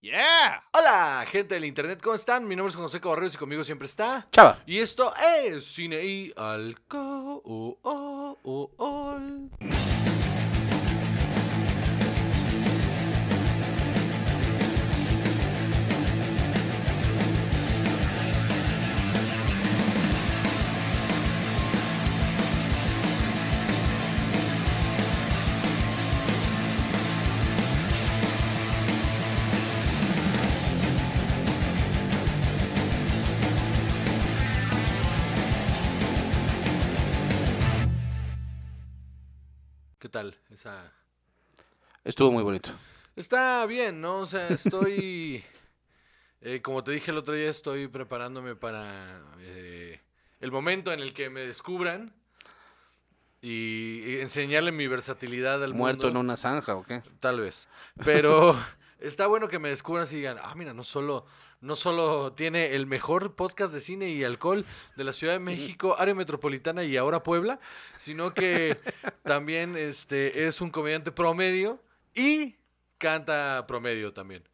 Yeah. Hola, gente del internet, ¿cómo están? Mi nombre es José Cabarreros y conmigo siempre está. Chava. Y esto es Cine y Alcohol. Tal? Esa... Estuvo muy bonito. Está bien, ¿no? O sea, estoy... eh, como te dije el otro día, estoy preparándome para eh, el momento en el que me descubran y, enseñarle mi versatilidad al ¿Muerto mundo. en una zanja o qué? Tal vez. Pero está bueno que me descubran y digan, ah, mira, no solo, no solo tiene el mejor podcast de cine y alcohol de la Ciudad de México, área metropolitana y ahora Puebla, sino que también este, es un comediante promedio y canta promedio también.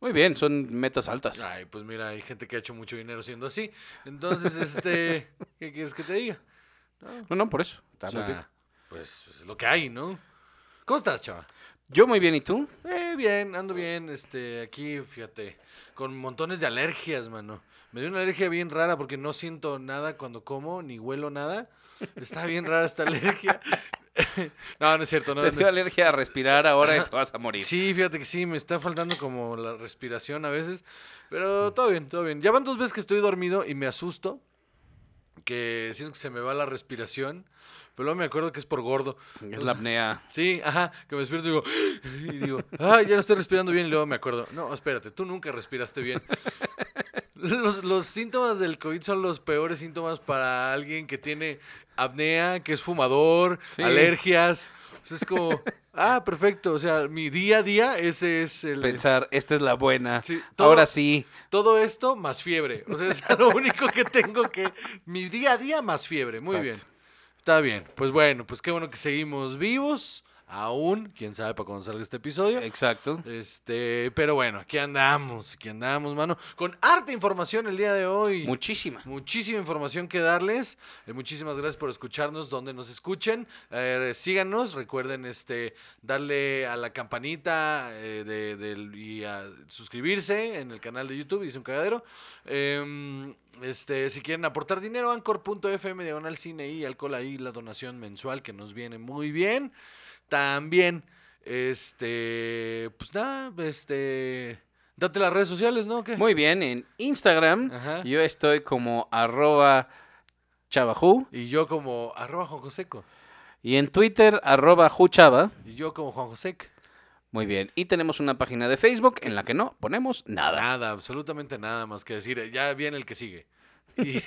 Muy bien, son metas altas. Ay, pues mira, hay gente que ha hecho mucho dinero siendo así. Entonces, este, ¿qué quieres que te diga? No, No, no, por eso. Está o muy sea, bien. pues es lo que hay, ¿no? ¿Cómo estás, chava? Yo muy bien, ¿y tú? Eh, bien, ando bien, este, aquí, fíjate, con montones de alergias, mano. Me dio una alergia bien rara porque no siento nada cuando como, ni huelo nada. Está bien rara esta alergia. no, no es cierto, no. Te no. dio alergia a respirar ahora y te vas a morir. Sí, fíjate que sí, me está faltando como la respiración a veces, pero todo bien, todo bien. Ya van dos veces que estoy dormido y me asusto, que siento que se me va la respiración, pero luego me acuerdo que es por gordo. Es la apnea. Sí, ajá, que me despierto y digo, y digo, ay, ya no estoy respirando bien y luego me acuerdo, no, espérate, tú nunca respiraste bien. Los, los síntomas del COVID son los peores síntomas para alguien que tiene apnea, que es fumador, Sí. alergias. O sea, es como, ah, perfecto, o sea, mi día a día, ese es el... Pensar, esta es la buena. Sí, todo- Ahora sí. Todo esto más fiebre. O sea, es lo único que tengo que... Mi día a día más fiebre. Muy bien. Está bien. Pues bueno, pues qué bueno que seguimos vivos. Aún, quién sabe para cuando salga este episodio. Exacto. Este, pero bueno, aquí andamos, aquí andamos, mano. Con harta información el día de hoy. Muchísima. Muchísima información que darles. Eh, muchísimas gracias por escucharnos donde nos escuchen. Eh, síganos, recuerden este darle a la campanita eh, de, del- y a suscribirse en el canal de YouTube, dice un cagadero. Em, este, si quieren aportar dinero, anchor.fm diagonal cine y alcohol ahí la donación mensual que nos viene muy bien. También, este, pues nada, este, date las redes sociales, ¿no? ¿Qué? Muy bien, en Instagram Ajá. yo estoy como arroba chavajú Y yo como arroba Juan Joseco. y en Twitter arroba juchava. Y yo como Juan Josec. Muy bien. Y tenemos una página de Facebook en la que no ponemos nada. Nada, absolutamente nada más que decir. Ya viene el que sigue. Y-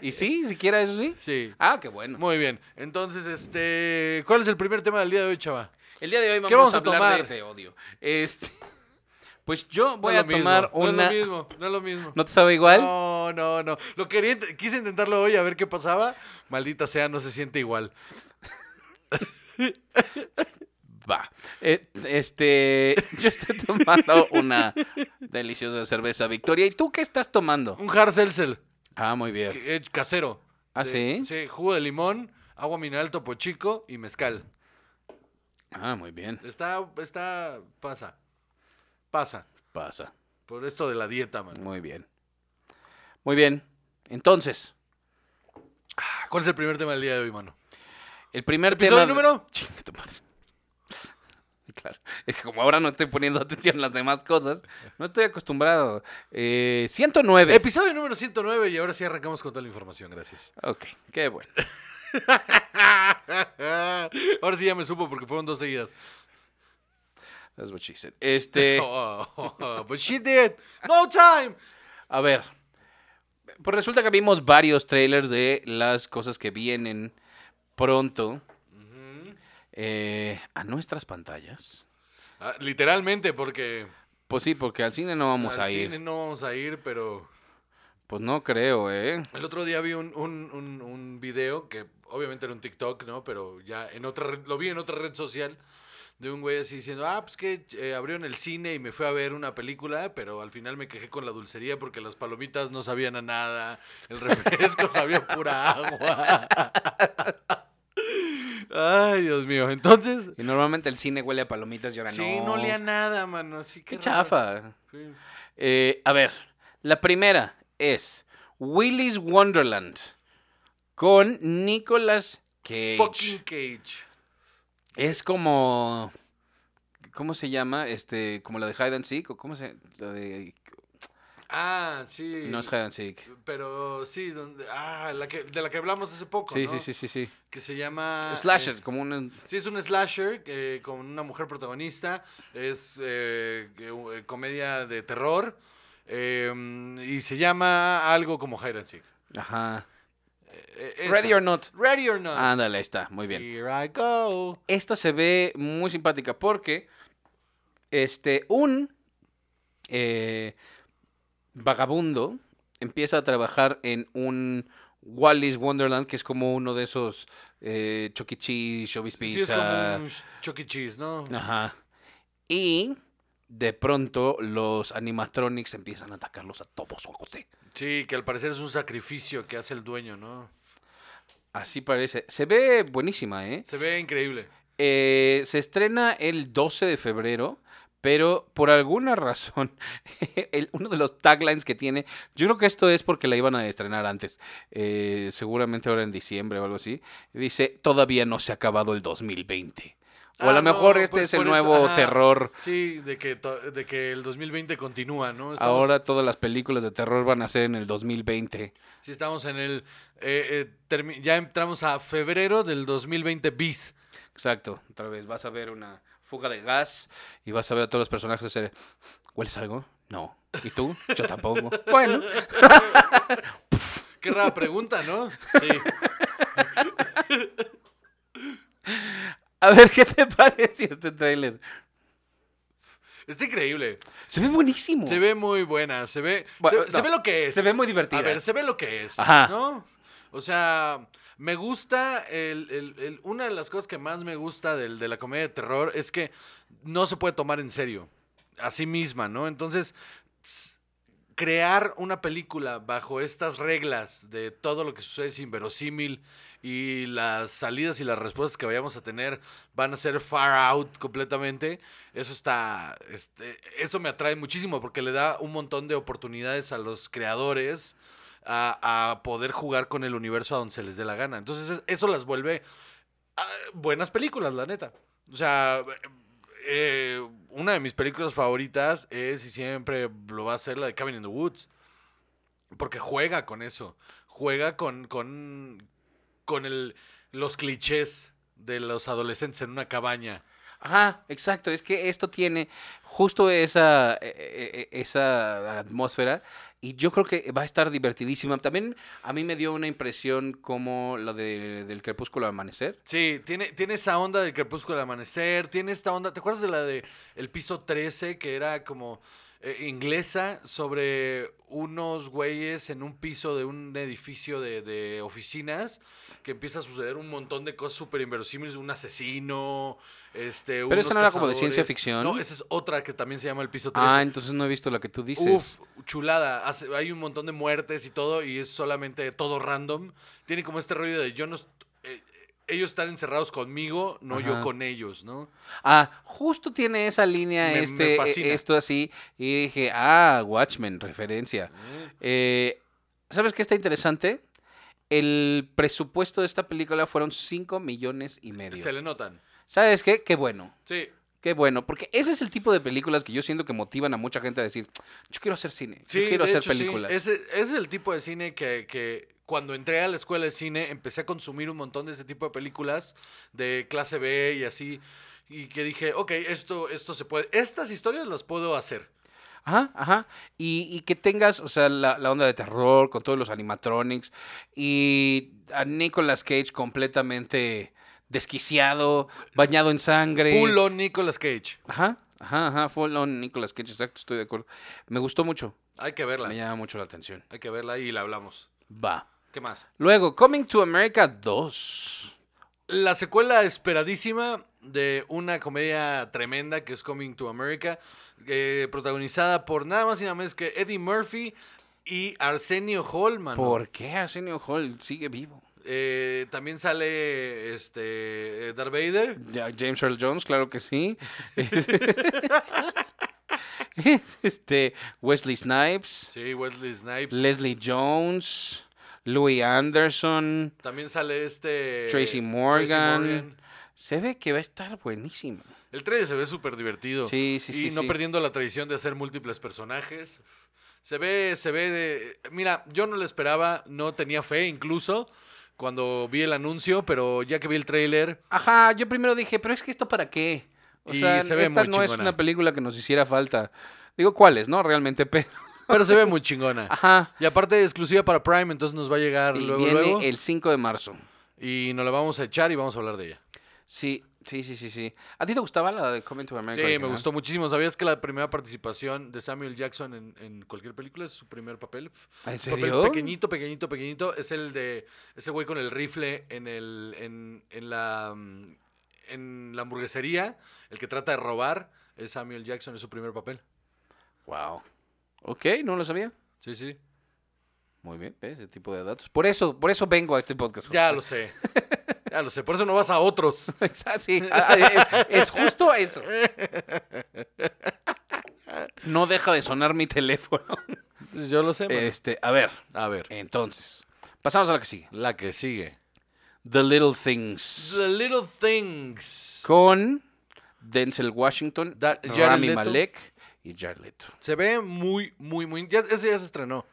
¿Y sí? ¿Siquiera eso sí? sí. Ah, qué bueno. Muy bien. Entonces, este, ¿cuál es el primer tema del día de hoy, chava? El día de hoy vamos, ¿Qué vamos a a hablar tomar? de, odio. Este, pues yo voy No a tomar mismo, una... No es lo mismo, no es lo mismo. ¿No te sabe igual? No, no, no. Lo quería, quise intentarlo hoy a ver qué pasaba. Maldita sea, no se siente igual. Va. Eh, este, yo estoy tomando una deliciosa cerveza Victoria. ¿Y tú qué estás tomando? Un hard seltzer Ah, muy bien. eh, casero. ¿Ah, De- sí? Sí, jugo de limón, agua mineral topo chico y mezcal. Ah, muy bien. Está, está, pasa. Pasa. Pasa. Por esto de la dieta, man. Muy bien. Muy bien. Entonces, ¿Cuál es el primer tema del día de hoy, mano? el primer ¿Episodio tema... número? Chinga tu madre. Claro. Es que como ahora no estoy poniendo atención a las demás cosas, no estoy acostumbrado. Eh, 109. Episodio número 109 y ahora sí arrancamos con toda la información, gracias. ok, qué bueno. ahora sí ya me supo porque fueron dos seguidas. That's what she said. Este, Oh, but she did. No time. a ver. Pues resulta que vimos varios trailers de las cosas que vienen pronto eh, a nuestras pantallas. Ah, literalmente, porque Pues sí, porque al cine no vamos al a ir. cine no vamos a ir, pero Pues no creo, ¿eh? el otro día vi un, un, un, un video que obviamente era un TikTok, ¿no? Pero ya en otra red- lo vi en otra red social de un güey así diciendo, ah, pues que eh, abrieron el cine y me fui a ver una película, pero al final me quejé con la dulcería porque las palomitas no sabían a nada, el refresco sabía pura agua. Ay, Dios mío. Entonces, Y normalmente el cine huele a palomitas y ahora sí, no. no olía nada, mano. Así que Qué chafa. Sí. Eh, a ver, la primera es Willy's Wonderland con Nicolas Cage. Fucking Cage. Es como. ¿Cómo se llama? Este, como la de Hide and Seek o cómo se la de Ah, sí. no es Hide and Seek. Pero sí, donde, ah, la que, de la que hablamos hace poco, Sí, ¿no? sí, sí, sí, sí. Que se llama... Slasher, eh, como un sí, es un slasher eh, con una mujer protagonista. Es eh, eh, comedia de terror. eh, y se llama algo como Hide and Seek. ajá. Eh, esa. Ready or not. Ready or not. Ándale, ahí está, muy bien. Here I go. Esta se ve muy simpática porque este un eh, vagabundo empieza a trabajar en un Wally's Wonderland, que es como uno de esos eh, Chuck E. Cheese, Showbiz Sí, es Pizza. como un Chuck E. Cheese, ¿no? Ajá. Y de pronto los animatronics empiezan a atacarlos a todos, José. Sí, que al parecer es un sacrificio que hace el dueño, ¿no? Así parece. Se ve buenísima, ¿eh? Se ve increíble. Eh, se estrena el 12 de febrero, pero por alguna razón, el- uno de los taglines que tiene, yo creo que esto es porque la iban a estrenar antes, eh, seguramente ahora en diciembre o algo así, dice, todavía no se ha acabado el 2020. O a Ah, lo mejor no, este pues es el eso, nuevo terror. Sí, de que, de que el 2020 continúa, ¿no? Estamos- Ahora todas las películas de terror van a ser en el 2020. Sí, estamos en el... eh, eh, ya entramos a febrero del 2020 bis. Exacto, otra vez vas a ver una fuga de gas y vas a ver a todos los personajes hacer, ¿hueles algo? No. ¿Y tú? Yo tampoco. bueno, Qué rara pregunta, ¿no? Sí. a ver qué te pareció este tráiler. Está increíble. Se ve buenísimo. Se ve muy buena. Se ve, Bueno, se, se ve lo que es. Se ve muy divertida. A ver, se ve lo que es. Ajá. ¿No? O sea, me gusta. El, el- el- una de las cosas que más me gusta del- de la comedia de terror es que no se puede tomar en serio. A sí misma, ¿no? Entonces, crear una película bajo estas reglas de todo lo que sucede es inverosímil y las salidas y las respuestas que vayamos a tener van a ser far out completamente. Eso está, este, eso me atrae muchísimo porque le da un montón de oportunidades a los creadores a, poder jugar con el universo a donde se les dé la gana. Entonces es- eso las vuelve ah, buenas películas, la neta. O sea, eh, una de mis películas favoritas es y siempre lo va a ser la de Cabin in the Woods. Porque juega con eso. Juega con, con, con el, los clichés de los adolescentes en una cabaña. Ajá, exacto. Es que esto tiene justo esa, eh, eh, eh, esa atmósfera y yo creo que va a estar divertidísima. También a mí me dio una impresión como la de, del crepúsculo al amanecer. Sí, tiene, tiene esa onda del crepúsculo al amanecer, tiene esta onda, ¿te acuerdas de la de El piso 13 que era como eh, inglesa sobre unos güeyes en un piso de un edificio de, de oficinas que empieza a suceder un montón de cosas súper inverosímiles, un asesino, este, Pero unos esa no era como de ciencia ficción. No, esa es otra que también se llama El piso 13. Ah, entonces no he visto la que tú dices. Uf, chulada. Hace- hay un montón de muertes y todo, y es solamente todo random. Tiene como este rollo de yo no. est- ellos están encerrados conmigo, no yo con ellos, ¿no? Ah, justo tiene esa línea Me- este, fascina. esto así. Y dije, ah, Watchmen, referencia. Eh, ¿Sabes qué está interesante? El presupuesto de esta película fueron 5 millones y medio. Se le notan. ¿Sabes qué? Qué bueno. Sí. Qué bueno, porque ese es el tipo de películas que yo siento que motivan a mucha gente a decir, yo quiero hacer cine, Sí, yo quiero hacer hecho, sí. películas. Ese, ese es el tipo de cine que, que cuando entré a la escuela de cine empecé a consumir un montón de ese tipo de películas de clase B y así. Y que dije, ok, esto, esto se puede. Estas historias las puedo hacer. Ajá, ajá. Y, y que tengas, o sea, la, la onda de terror con todos los animatronics y a Nicolas Cage completamente desquiciado, bañado en sangre. Full on Nicolas Cage. Ajá, ajá, ajá, full on Nicolas Cage, exacto, estoy de acuerdo. Me gustó mucho, Hay que verla. me llama mucho la atención. Hay que verla y la hablamos. Va. ¿Qué más? Luego, Coming to America 2. La secuela esperadísima de una comedia tremenda que es Coming to America, eh, protagonizada por nada más y nada menos que Eddie Murphy y Arsenio Hall, mano. ¿Por qué Arsenio Hall sigue vivo? Eh, también sale este Darth Vader. Ya, James Earl Jones, claro que sí. Es este Wesley Snipes, Sí, Wesley Snipes. Leslie Jones, Louis Anderson. También sale este Tracy Morgan. Se ve que va a estar buenísimo. El trailer se ve súper divertido. Sí, sí, y sí, no sí. perdiendo la tradición de hacer múltiples personajes. Se ve, se ve de... Mira, yo no le esperaba, no tenía fe incluso cuando vi el anuncio, pero ya que vi el tráiler, Ajá, yo primero dije, pero es que esto para qué? O Y sea, se ve esta muy no es una película que nos hiciera falta. Digo, ¿cuáles, no? Realmente, pero... pero se ve muy chingona. Ajá. Y aparte exclusiva para Prime, entonces nos va a llegar Y luego, viene luego. el 5 de marzo. Y nos la vamos a echar y vamos a hablar de ella. Sí, sí, sí, sí, sí. ¿A ti te gustaba la de Coming to America? Sí, me gustó muchísimo. ¿Sabías que la primera participación de Samuel Jackson en, en cualquier película es su primer papel? ¿En Un serio? Papel pequeñito, pequeñito, pequeñito. Es el de ese güey con el rifle en el en, en la mm, en la hamburguesería, el que trata de robar, es Samuel Jackson, es su primer papel. Wow. Ok, no lo sabía. Sí, sí. Muy bien, ¿ves? ese tipo de datos. Por eso, por eso vengo a este podcast. Ya lo sé. Ya lo sé. Por eso no vas a otros. sí, ah, ah, es, justo eso. No deja de sonar mi teléfono. Yo lo sé. mano. Este, a ver, A ver, entonces, pasamos a la que sigue. la que sigue. The Little Things. The Little Things. Con Denzel Washington, Rami. Malek y Jared Leto. Se ve muy, muy, muy. Ya, ese ya se estrenó.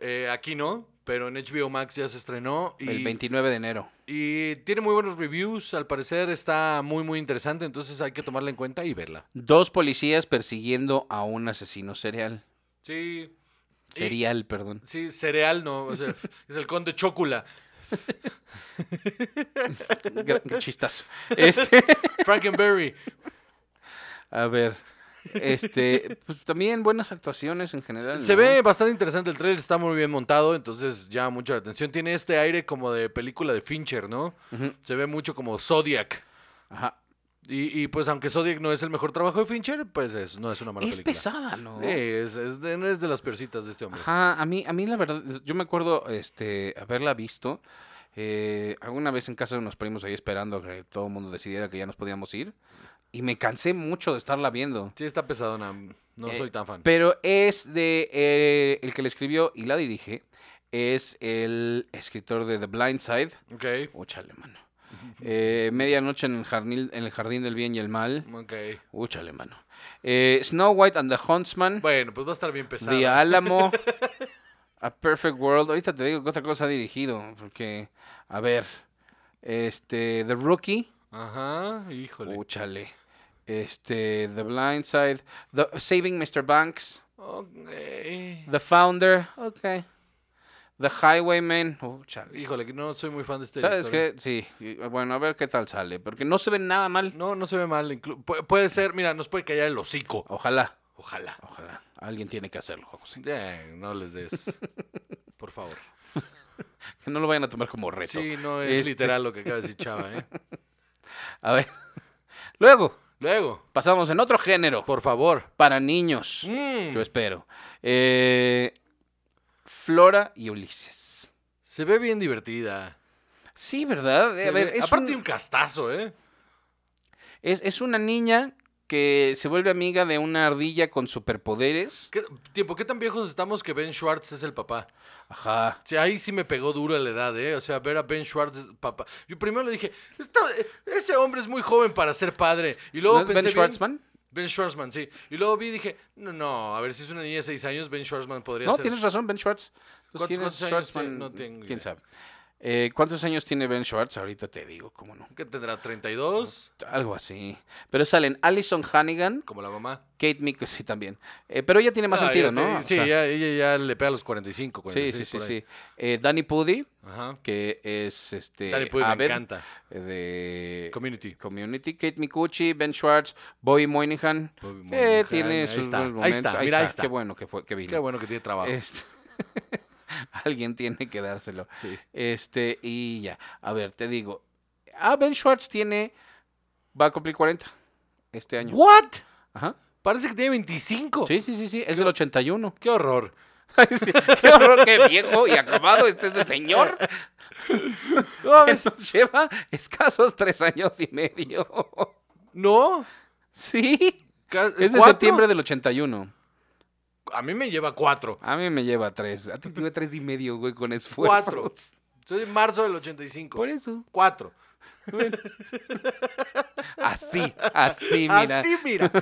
Eh, aquí no, pero en HBO Max ya se estrenó. Y, El 29 de enero. y tiene muy buenos reviews. Al parecer está muy, muy interesante. Entonces hay que tomarla en cuenta y verla. Dos policías persiguiendo a un asesino serial. Sí. y- Serial, perdón. sí, cereal no. o sea, es el conde Chocula. Qué chistazo. Este, Frankenberry. a ver. Este, pues también buenas actuaciones en general. Se ¿no? ve bastante interesante el trailer, está muy bien montado, entonces llama mucho la atención. Tiene este aire como de película de Fincher, ¿no? Se ve mucho como Zodiac. Ajá. Y, y, pues aunque Zodiac no es el mejor trabajo de Fincher, pues es, no es una mala Es película. pesada, ¿no? Sí, es, es de, no es de las peorcitas de este hombre. Ajá, a mí, a mí la verdad, yo me acuerdo este, haberla visto eh, alguna vez en casa de unos primos ahí esperando que todo el mundo decidiera que ya nos podíamos ir. Y me cansé mucho de estarla viendo. Sí, está pesadona. No Eh, soy tan fan. Pero es de eh, el que la escribió y la dirige. Es el escritor de The Blind Side. Ok, Úchale, mano. Eh, Medianoche en el, jardín, en el jardín del bien y el mal. ok. Úchale, mano. Eh, Snow White and the Huntsman. Bueno, pues va a estar bien pesada. The Álamo. A Perfect World. Ahorita te digo que otra cosa ha dirigido. Porque, a ver. Este. The Rookie. Ajá, híjole. Úchale. Este. The Blind Side. The, Saving Mr. Banks. Ok. The Founder. Ok. The Highwayman. Úchale. Híjole, que no soy muy fan de este ¿Sabes qué? Sí. y, Bueno, a ver qué tal sale. Porque no se ve nada mal. No, no se ve mal. pu- puede ser, mira, nos puede callar el hocico. Ojalá. Ojalá. Ojalá. Alguien tiene que hacerlo, José. No les des. Por favor. Que no lo vayan a tomar como reto. Sí, no es Este- literal lo que acaba de decir Chava, ¿eh? A ver. Luego, Luego, pasamos en otro género. por favor. Para niños. Mm, Yo espero. Eh, Flora y Ulises. se ve bien divertida. Sí, ¿verdad? Se a ver, ve- es, aparte un- un castazo, ¿eh? es, es una niña que se vuelve amiga de una ardilla con superpoderes. ¿Qué, tiempo, ¿qué tan viejos estamos que Ben Schwartz es el papá? Ajá. Sí, ahí sí me pegó duro la edad, ¿eh? O sea, ver a Ben Schwartz, papá. Yo primero le dije, "Esta- ese hombre es muy joven para ser padre. Y luego ¿No es pensé Ben bien- Schwartzman? Ben Schwartzman, sí. Y luego vi y dije, no, no, a ver, si es una niña de 6 años, Ben Schwartzman podría No, ser. tienes razón, Ben Schwartz. ¿Cuántos- ¿quién es cuántos años Schwartzman? tiene? No tengo ¿Quién idea. sabe? Eh, ¿Cuántos años tiene Ben Schwartz? Ahorita te digo, cómo no. ¿Qué tendrá? ¿32? Algo así. Pero salen Alison Hannigan, Como la mamá. Kate Mick, sí, también. Eh, pero ella tiene más Ah, sentido, ¿no? O sí, sea, ya, ella ya le pega a los 45, sí, 46, sí, sí, ahí. sí. Eh, Danny Pudi, Ajá. que es este. Danny Pudi me encanta. eh, De Community. Community. Kate Micucci, Ben Schwartz, Bobby Moynihan. Bobby que Moynihan, tiene ahí sus está, ahí está, mira, ahí está. Qué bueno que, fue, que vino. Qué bueno que tiene trabajo. Este- Alguien tiene que dárselo. Sí. Este, y ya. A ver, te digo. Ah, Ben Schwartz tiene. Va a cumplir 40 este año. ¿What? Ajá. Parece que tiene 25. Sí, sí, sí, sí. Es del 81. Qué horror. Sí, Qué horror, qué viejo y acabado este es señor. No, mames. Que nos lleva escasos tres años y medio. No. Sí. Es de ¿cuatro? septiembre del 81. A mí me lleva cuatro. A mí me lleva tres. A ti te lleva tres y medio, güey, con esfuerzo. Cuatro. Soy de marzo del 85. Por eso. Cuatro. Bueno. Así, así, mira. Así, mira.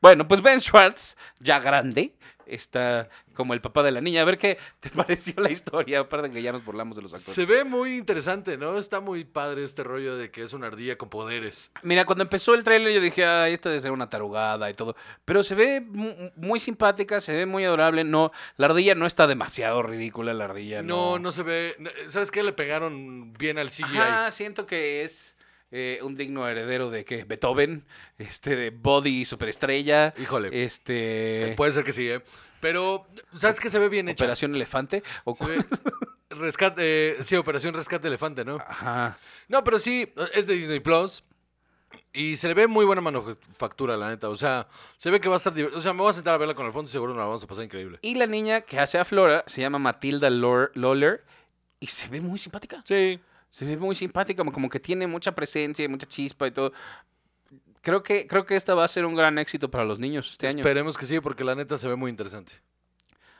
Bueno, pues Ben Schwartz, ya grande, está como el papá de la niña. A ver qué te pareció la historia, aparte que ya nos burlamos de los actores. Se ve muy interesante, ¿no? Está muy padre este rollo de que es una ardilla con poderes. Mira, cuando empezó el tráiler yo dije, ay, esta debe ser una tarugada y todo. Pero se ve mu- muy simpática, se ve muy adorable. No, la ardilla no está demasiado ridícula, la ardilla. No, No, no se ve. ¿Sabes qué? Le pegaron bien al CGI. Ajá, siento que es eh, un digno heredero de ¿qué? Beethoven, este, de Body Superestrella. Híjole. Este. Puede ser que sí, ¿eh? Pero, ¿sabes qué se ve bien hecha? Operación Elefante. O ve- rescate, eh, sí, Operación Rescate Elefante, ¿no? Ajá. No, pero sí, es de Disney Plus. Y se le ve muy buena manufactura, la neta. O sea, se ve que va a estar divertido. O sea, me voy a sentar a verla con Alfonso y seguro nos la vamos a pasar increíble. Y la niña que hace a Flora se llama Matilda Lawler y se ve muy simpática. Sí. Se ve muy simpática, como, como que tiene mucha presencia y mucha chispa y todo. Creo que, creo que esta va a ser un gran éxito para los niños este año. Esperemos que sí, porque la neta se ve muy interesante.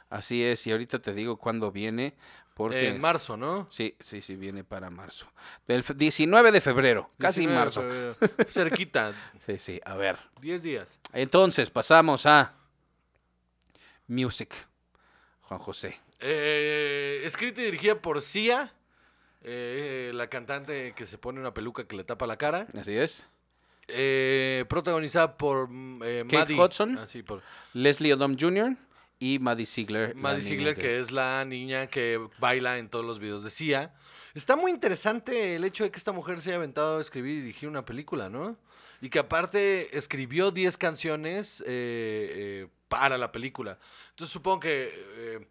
Así es, y ahorita te digo cuándo viene, porque... En marzo, ¿no? Sí, sí, sí, viene para marzo. Del fe- 19 de febrero, casi 19 de marzo. febrero. Cerquita, Sí, sí, a ver. 10 días. Entonces, pasamos a Music. Juan José. Eh, escrita y dirigida por Sia, eh, la cantante que se pone una peluca que le tapa la cara. Así es. Eh, protagonizada por mm, eh, Kate Maddie. Hudson. Ah, sí, por Leslie Odom Jr. y Maddie Ziegler. Maddie Ziegler, que es la niña que baila en todos los videos de Sia. Está muy interesante el hecho de que esta mujer se haya aventado a escribir y dirigir una película, ¿no? Y que aparte escribió 10 canciones eh, para la película. Entonces supongo que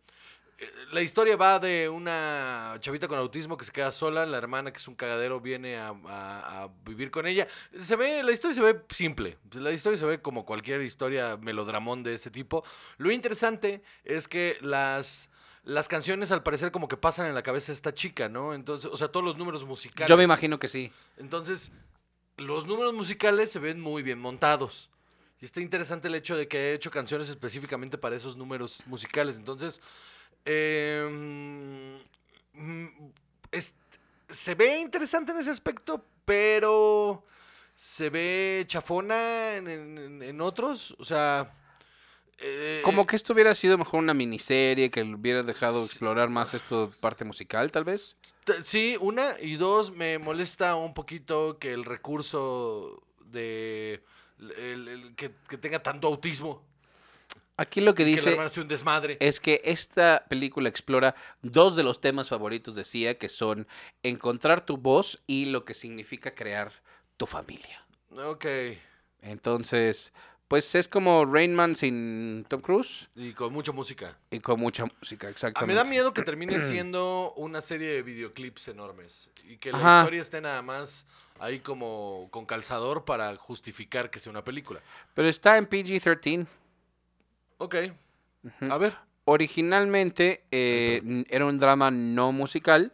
la historia va de una chavita con autismo que se queda sola, la hermana que es un cagadero viene a, a- a vivir con ella. Se ve, la historia se ve simple, la historia se ve como cualquier historia melodramón de ese tipo. Lo interesante es que las, las canciones al parecer como que pasan en la cabeza de esta chica, ¿no? Entonces, o sea, todos los números musicales. Yo me imagino que sí. Entonces, los números musicales se ven muy bien montados. Y está interesante el hecho de que he hecho canciones específicamente para esos números musicales. Entonces, eh, mm, es- se ve interesante en ese aspecto, pero se ve chafona en, en- en otros. O sea... eh, Como que esto hubiera sido mejor una miniserie, que hubiera dejado Sí. explorar más esto parte musical, tal vez. Sí, una y dos, me molesta un poquito que el recurso de el- el- que, que tenga tanto autismo, Aquí lo que dice un desmadre. es que esta película explora dos de los temas favoritos de Sia, que son encontrar tu voz y lo que significa crear tu familia. Ok, Entonces, pues es como Rain Man sin Tom Cruise y con mucha música. y con mucha música, A exactamente. me da miedo que termine siendo una serie de videoclips enormes y que la Ajá. historia esté nada más ahí como con calzador para justificar que sea una película. Pero está en PG-13. Ok, a ver. Originalmente eh, era un drama no musical,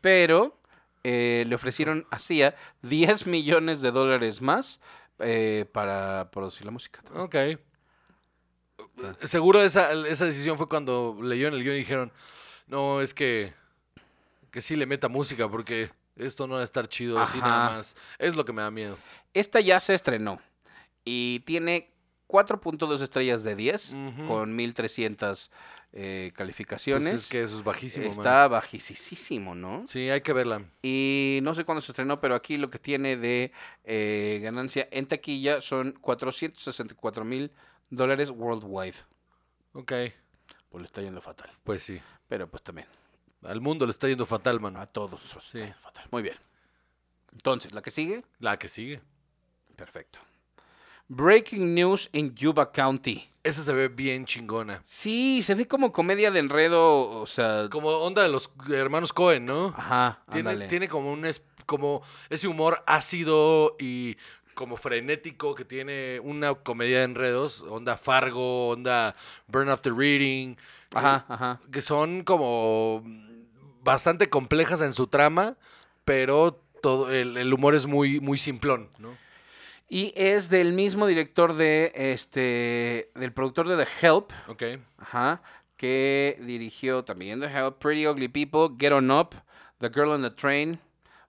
pero eh, le ofrecieron a Sia 10 millones de dólares más eh, para producir la música. Ok. Seguro esa, esa decisión fue cuando leyeron el guion y dijeron, no, es que, que sí le meta música porque esto no va a estar chido así nada más. Es lo que me da miedo. Esta ya se estrenó y tiene 4.2 estrellas de 10 Ujú. con 1300 eh, Pues calificaciones. es que eso es bajísimo. man. Está bajísimo, ¿no? Sí, hay que verla. Y no sé cuándo se estrenó, pero aquí lo que tiene de eh, ganancia en taquilla son 464 mil dólares worldwide. Ok, Pues le está yendo fatal. pues sí. Pero pues también Al mundo le está yendo fatal, man. a todos Sí. fatal. Muy bien. Entonces, la que sigue, La que sigue. perfecto. Breaking news in Yuba County. Esa se ve bien chingona. Sí, se ve como comedia de enredo, o sea... Como onda de los hermanos Cohen, ¿no? Ajá, Tiene, ándale. tiene como un es- como ese humor ácido y como frenético que tiene una comedia de enredos, onda Fargo, onda Burn After Reading, Ajá, ajá. que son como bastante complejas en su trama, pero todo el, el humor es muy muy simplón, ¿no? Y es del mismo director de, este, del productor de The Help, Ok. ajá, que dirigió también The Help, Pretty Ugly People, Get On Up, The Girl on the Train,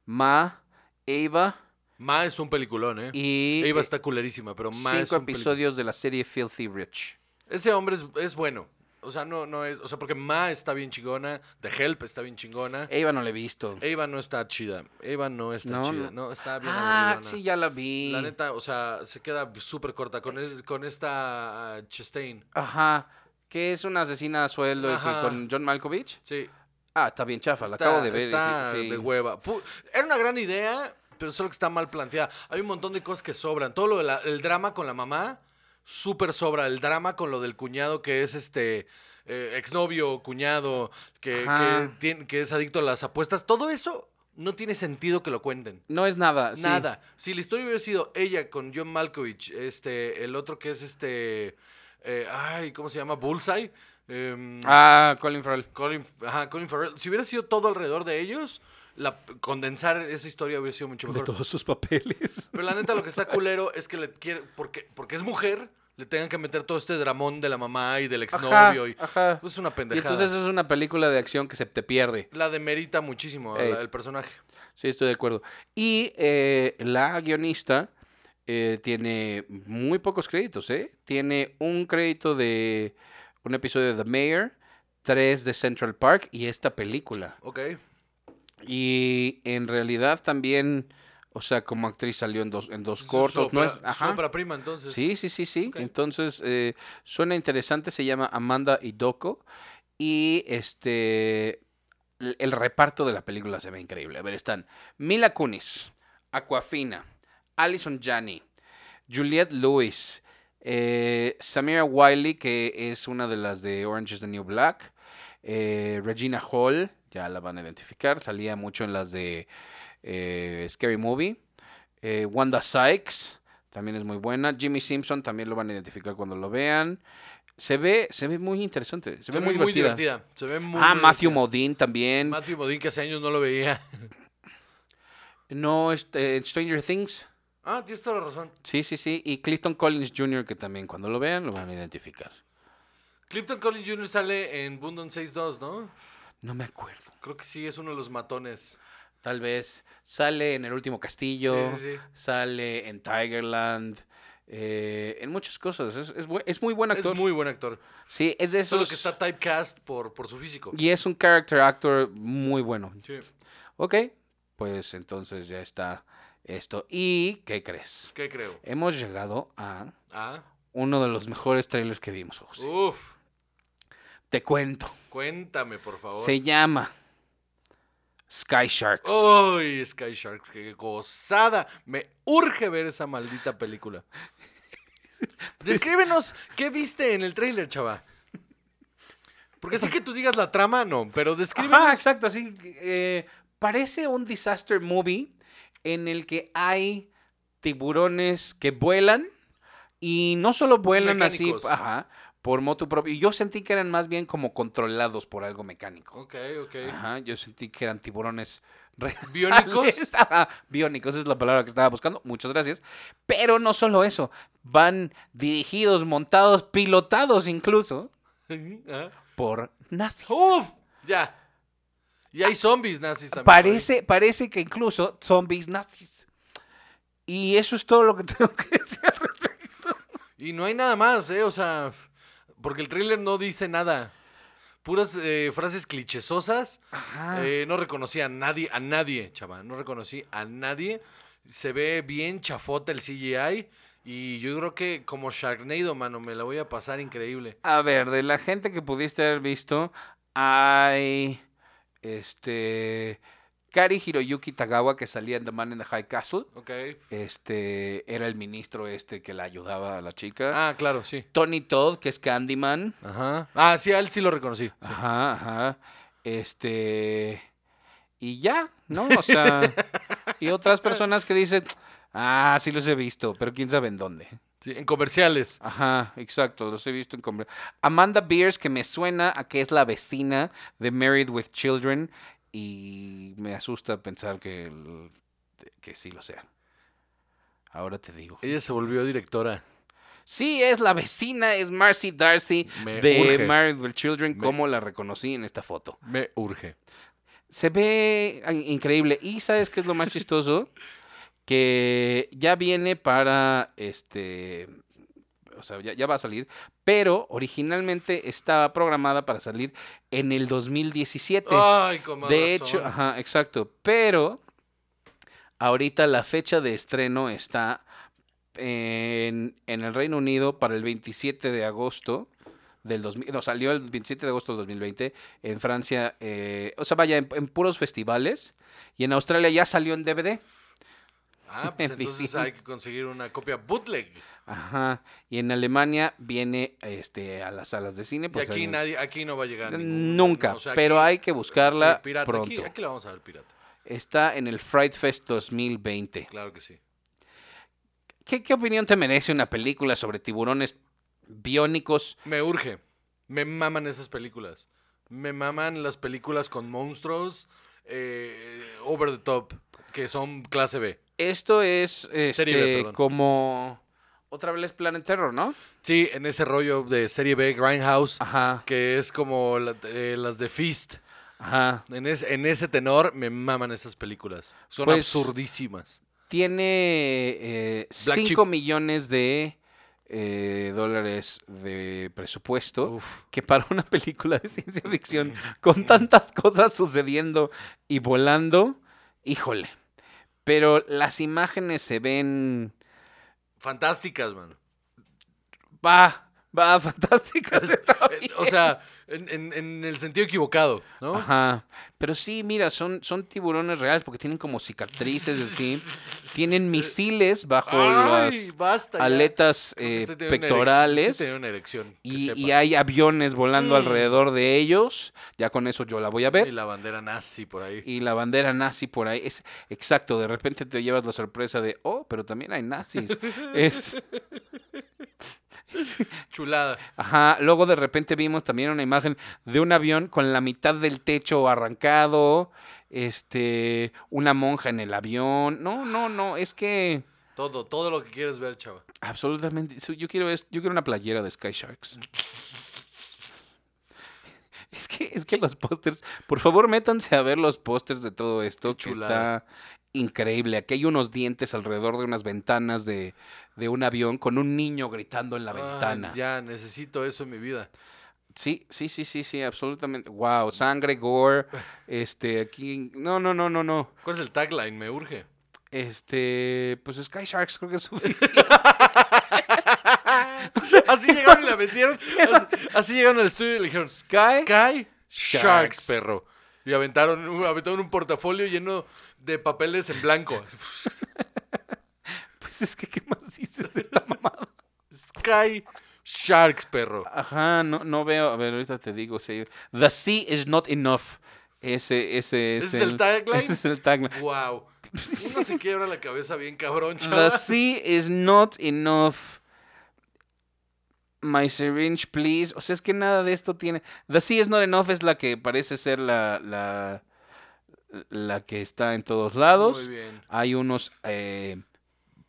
Ma, Ava Ma es un peliculón, ¿eh? y Eva eh, está culerísima, pero Ma es cinco peliculón. episodios de la serie Filthy Rich. Ese hombre es, es bueno. O sea, no, no es. O sea, porque Ma está bien chingona. The Help está bien chingona. Ava no la he visto. Eva no está chida. Eva no está No, chida. no. Está bien Ah, aburridona. sí, ya la vi. La neta, o sea, se queda súper corta con, es- con esta Chastain. Ajá. Que es una asesina a sueldo y que con John Malkovich. Sí. Ah, está bien chafa, la acabo de ver. Está sí, de hueva. Pu- Era una gran idea, pero solo que está mal planteada. Hay un montón de cosas que sobran. Todo lo del drama con la mamá, súper sobra. El drama con lo del cuñado que es este eh, exnovio, cuñado, que, que, tiene- que es adicto a las apuestas. Todo eso no tiene sentido que lo cuenten. No es nada. sí. Nada. Si la historia hubiera sido ella con John Malkovich, este, el otro que es este, eh, ay, ¿cómo se llama? Bullseye. Em, Ah, Colin Farrell. Colin, ajá, Colin Farrell. Si hubiera sido todo alrededor de ellos, la, condensar esa historia hubiera sido mucho De mejor. todos sus papeles. Pero la neta lo que está culero es que le quiere, porque, porque es mujer, le tengan que meter todo este dramón de la mamá y del Ajá, exnovio. Y, ajá. pues, es una Y pendejada. entonces es una película de acción que se te pierde. La demerita muchísimo la- el personaje. Sí, estoy de acuerdo. Y eh, la guionista eh, tiene muy pocos créditos, ¿eh? Tiene un crédito de un episodio de The Mayor, tres de Central Park y esta película. Ok. Y en realidad también, o sea, como actriz salió en dos, en dos cortos. no es, ajá. prima, entonces. Sí, sí, sí, sí. Entonces, eh, suena interesante. Se llama Amanda Idoko. Y este. El, el reparto de la película se ve increíble. A ver, están Mila Kunis, Aquafina, Alison Janney, Juliette Lewis, eh, Samira Wiley, que es una de las de Orange is the New Black, eh, Regina Hall, ya la van a identificar, salía mucho en las de eh, Scary Movie, eh, Wanda Sykes, también es muy buena, Jimmy Simpson también lo van a identificar cuando lo vean. Se ve, se ve muy interesante, se, ve muy, divertida. Se ve muy ah, muy Matthew. Modine también. Matthew Modine, que hace años no lo veía. no, este, Stranger Things. Ah, tienes toda la razón. Sí, sí, sí. Y Clifton Collins Jr., que también cuando lo vean lo van a identificar. Clifton Collins Jr. sale en Bundon 6-2, ¿no? No me acuerdo. Creo que sí, es uno de los matones. Tal vez sale en El Último Castillo, Sí, sí, sí. sale en Tigerland, eh, en muchas cosas. Es, es muy buen actor. Es muy buen actor. Sí, es de Solo esos... que está typecast por, por su físico. Y es un character actor muy bueno. Sí. Ok, pues entonces ya está esto. ¿Y qué crees? ¿Qué creo? Hemos llegado a Ah, uno de los mejores trailers que vimos. José. uf. Te cuento. Cuéntame, por favor. Se llama Sky Sharks. ¡Uy, Sky Sharks! ¡Qué gozada! Me urge ver esa maldita película. Descríbenos qué viste en el tráiler, chava. Porque así que tú digas la trama, no, pero descríbenos. Ajá, exacto, así. eh, parece un disaster movie en el que hay tiburones que vuelan y no solo vuelan así, Mecánicos. ajá, por moto propio. Yo sentí que eran más bien como controlados por algo mecánico. Ok, ok. Ajá, yo sentí que eran tiburones reales. ¿Biónicos? Biónicos, esa es la palabra que estaba buscando. Muchas gracias. Pero no solo eso, van dirigidos, montados, pilotados incluso Ah. por nazis. ¡Uf! Ya. Y hay zombies nazis también. Parece, parece que incluso zombies nazis. Y eso es todo lo que tengo que decir. al respecto. Y no hay nada más, ¿eh? O sea, porque el tráiler no dice nada. Puras eh, frases clichesosas. Ajá. Eh, no reconocí a nadie, a nadie, chava. No reconocí a nadie. Se ve bien chafota el CGI. Y yo creo que como Sharknado, mano, me la voy a pasar increíble. A ver, de la gente que pudiste haber visto, hay este Kari Hiroyuki Tagawa, que salía en The Man in the High Castle. Ok. Este, era el ministro este que la ayudaba a la chica. Ah, claro, sí. Tony Todd, que es Candyman. Ajá. Ah, sí, a él sí lo reconocí. sí. Ajá, ajá. Este. Y ya, ¿no? O sea. y otras personas que dicen, ah, sí los he visto, pero quién sabe en dónde. Sí, en comerciales. Ajá, exacto, los he visto en comer- Amanda Beers, que me suena a que es la vecina de Married with Children, y me asusta pensar que, el- que sí lo sea. Ahora te digo. Ella se volvió directora. Sí, es la vecina, es Marcy Darcy Me de urge. Married with Children, Me- como la reconocí en esta foto. Me urge. Se ve increíble. Y ¿sabes qué es lo más chistoso? Que ya viene para este. O sea, ya, ya va a salir. Pero originalmente estaba programada para salir en el 2017. Ay, con más de razón. hecho, ajá, exacto. Pero ahorita la fecha de estreno está en, en el Reino Unido para el 27 de agosto del 2000, no, salió el 27 de agosto del 2020, en Francia, eh, o sea, vaya, en, en puros festivales, y en Australia ya salió en DVD, Ah, pues en entonces hay que conseguir una copia bootleg. ajá, y en Alemania viene este, a las salas de cine. Y Pues, aquí nadie, aquí no va a llegar ningún- Nunca, no, o sea, pero aquí- hay que buscarla sí, pirata. pronto. Aquí, aquí la vamos a ver pirata. Está en el Fright Fest 2020. Claro que sí. ¿Qué, qué opinión te merece una película sobre tiburones biónicos? Me urge. Me maman esas películas. Me maman las películas con monstruos eh, over the top, que son clase B. Esto es Serie B, este, como otra vez Planet Terror, ¿no? Sí, en ese rollo de serie B, Grindhouse, Ajá, que es como la- eh, las de Feast. ajá. En, es- en ese tenor me maman esas películas. Son Pues, absurdísimas. Tiene eh, Black 5 millones de eh, dólares de presupuesto. Uf. Que para una película de ciencia ficción con tantas cosas sucediendo y volando, híjole. Pero las imágenes se ven. Fantásticas, mano. Va, va, fantásticas. está Eh. O sea, en, en- en el sentido equivocado, ¿no? Ajá. Pero sí, mira, son, son tiburones reales porque tienen como cicatrices, así. Tienen misiles bajo Ay, las basta aletas eh, pectorales. una erección, Y, y hay aviones volando Mm. alrededor de ellos. Ya con eso yo la voy a Y ver. la bandera nazi por ahí. Y la bandera nazi por ahí. Es exacto, de repente te llevas la sorpresa de, oh, pero también hay nazis. Es- Chulada. Ajá, luego de repente vimos también una imagen de un avión con la mitad del techo arrancado, este, una monja en el avión. No, no, no, es que Todo, todo lo que quieres ver, chava. absolutamente, yo quiero yo quiero una playera de Sky Sharks. Es que, es que los pósters, por favor métanse a ver los pósters de todo esto, que está increíble. Aquí hay unos dientes alrededor de unas ventanas de, de un avión con un niño gritando en la Ay, ventana. ya, necesito eso en mi vida. Sí, sí, sí, sí, sí, absolutamente. Wow, sangre, gore. Este, aquí. No, no, no, no, no. ¿Cuál es el tagline? Me urge. Este, pues Sky Sharks creo que es suficiente. así llegaron y la metieron. Así, así llegaron al estudio y le dijeron: Sky Sky Sharks, Sharks. perro. Y aventaron, aventaron un portafolio lleno de papeles en blanco. Pues es que, ¿qué más dices de esta mamada? Sky Sharks, perro. Ajá, no, no veo. A ver, ahorita te digo. sí. The sea is not enough. Ese, ese es, ¿Ese es el tagline? Ese es el tagline. Wow. Uno se quiebra la cabeza bien cabrón, The chaval. sea is not enough. My syringe, please. O sea, es que nada de esto tiene. The sea is not enough es la que parece ser la, la, la que está en todos lados. Muy bien. Hay unos eh,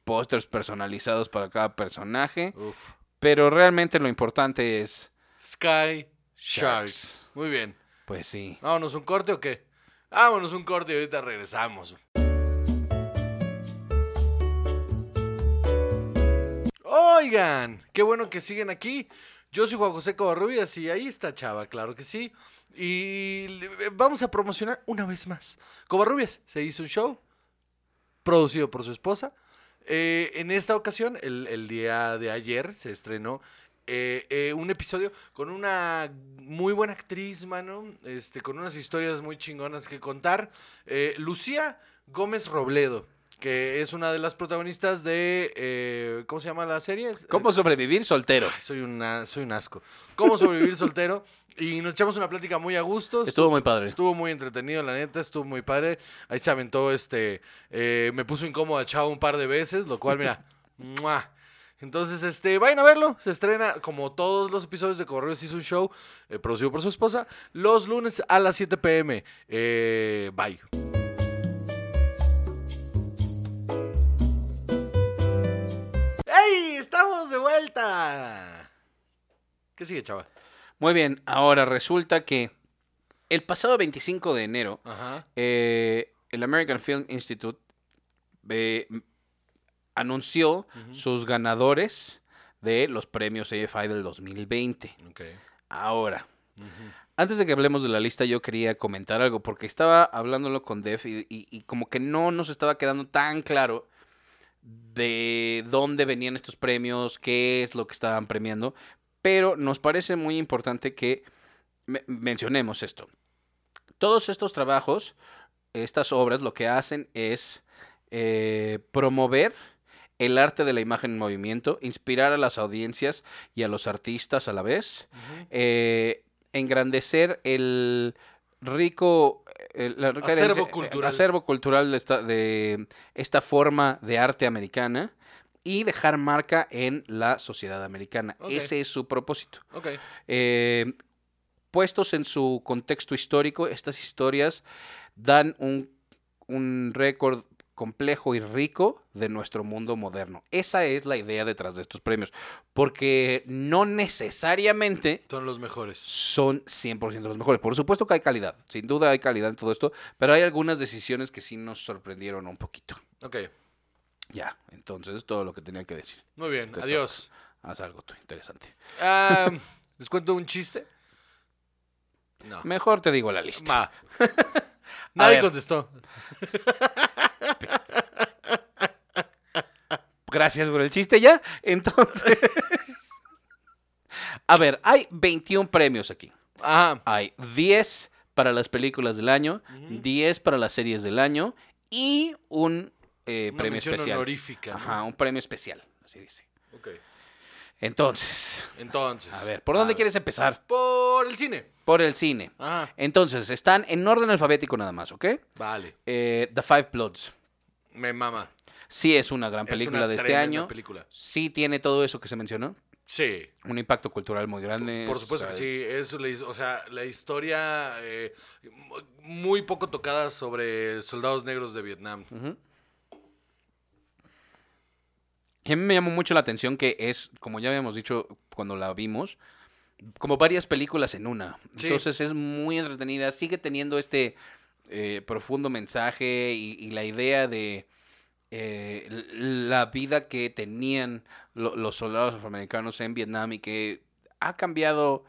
pósters personalizados para cada personaje. Uf. Pero realmente lo importante es. Sky Sharks. Sharks. Muy bien. Pues sí. ¿Vámonos un corte o qué? Vámonos un corte y ahorita regresamos. Oigan, qué bueno que siguen aquí. Yo soy Juan José Covarrubias y ahí está Chava, claro que sí. Y le- vamos a promocionar una vez más. Covarrubias se hizo un show producido por su esposa. Eh, en esta ocasión, el, día de ayer, se estrenó eh, eh, un episodio con una muy buena actriz, mano, este, con unas historias muy chingonas que contar. Eh, Lucía Gómez Robledo, que es una de las protagonistas de, eh, ¿cómo se llama la serie? ¿Cómo sobrevivir soltero? Ay, soy, una, soy un asco. ¿Cómo sobrevivir soltero? Y nos echamos una plática muy a gusto. Estuvo muy padre. Estuvo muy entretenido, la neta, estuvo muy padre. Ahí se aventó, este, eh, me puso incómodo a Chavo un par de veces, lo cual, mira, ¡mua! Entonces, este, vayan a verlo. Se estrena, como todos los episodios de Correo Season Show, eh, producido por su esposa, los lunes a las 7 pm. Eh, bye. ¡Estamos de vuelta! ¿Qué sigue, chava? Muy bien, ahora resulta que el pasado 25 de enero, Ajá. eh, el American Film Institute eh, anunció sus ganadores de los premios AFI del 2020. Ok. Ahora, antes de que hablemos de la lista, yo quería comentar algo, porque estaba hablándolo con Def y, y- y como que no nos estaba quedando tan claro de dónde venían estos premios, qué es lo que estaban premiando, pero nos parece muy importante que me- mencionemos esto. Todos estos trabajos, estas obras, lo que hacen es eh, promover el arte de la imagen en movimiento, inspirar a las audiencias y a los artistas a la vez, eh, engrandecer el rico el- la Acervo eh, cultural. acervo cultural de esta, de esta forma de arte americana y dejar marca en la sociedad americana. Ese es su propósito. Eh, puestos en su contexto histórico, estas historias dan un, un récord complejo y rico de nuestro mundo moderno. Esa es la idea detrás de estos premios, porque no necesariamente Son los mejores. son 100% los mejores. Por supuesto que hay calidad, sin duda hay calidad en todo esto, pero hay algunas decisiones que sí nos sorprendieron un poquito. Ok. Ya, entonces es todo lo que tenía que decir. Muy bien. Te Adiós. Haz algo tú interesante. ¿Les cuento un chiste? No. Mejor te digo la lista. Va. Nadie contestó. Gracias por el chiste ya. Entonces. A ver, hay 21 premios aquí. Ajá. Hay 10 para las películas del año, Ujú. 10 para las series del año y un eh, Una premio especial. honorífica. ¿no? Ajá, un premio especial, así dice. Ok. Entonces, Entonces. a ver, ¿por dónde quieres empezar? Por el cine. Por el cine. Ajá. Entonces, están en orden alfabético nada más, ¿ok? Vale. Eh, The Five Bloods. Me mama. Sí es una gran Es película una de este año. película. Sí tiene todo eso que se mencionó. Sí. Un impacto cultural muy grande. Por supuesto o que sí. Es la, his- o sea, la historia eh, mu- muy poco tocada sobre soldados negros de Vietnam. Y a mí me llamó mucho la atención que es, como ya habíamos dicho cuando la vimos, como varias películas en una. Sí. Entonces es muy entretenida, sigue teniendo este eh, profundo mensaje y, y la idea de eh, la vida que tenían lo- los soldados afroamericanos en Vietnam y que ha cambiado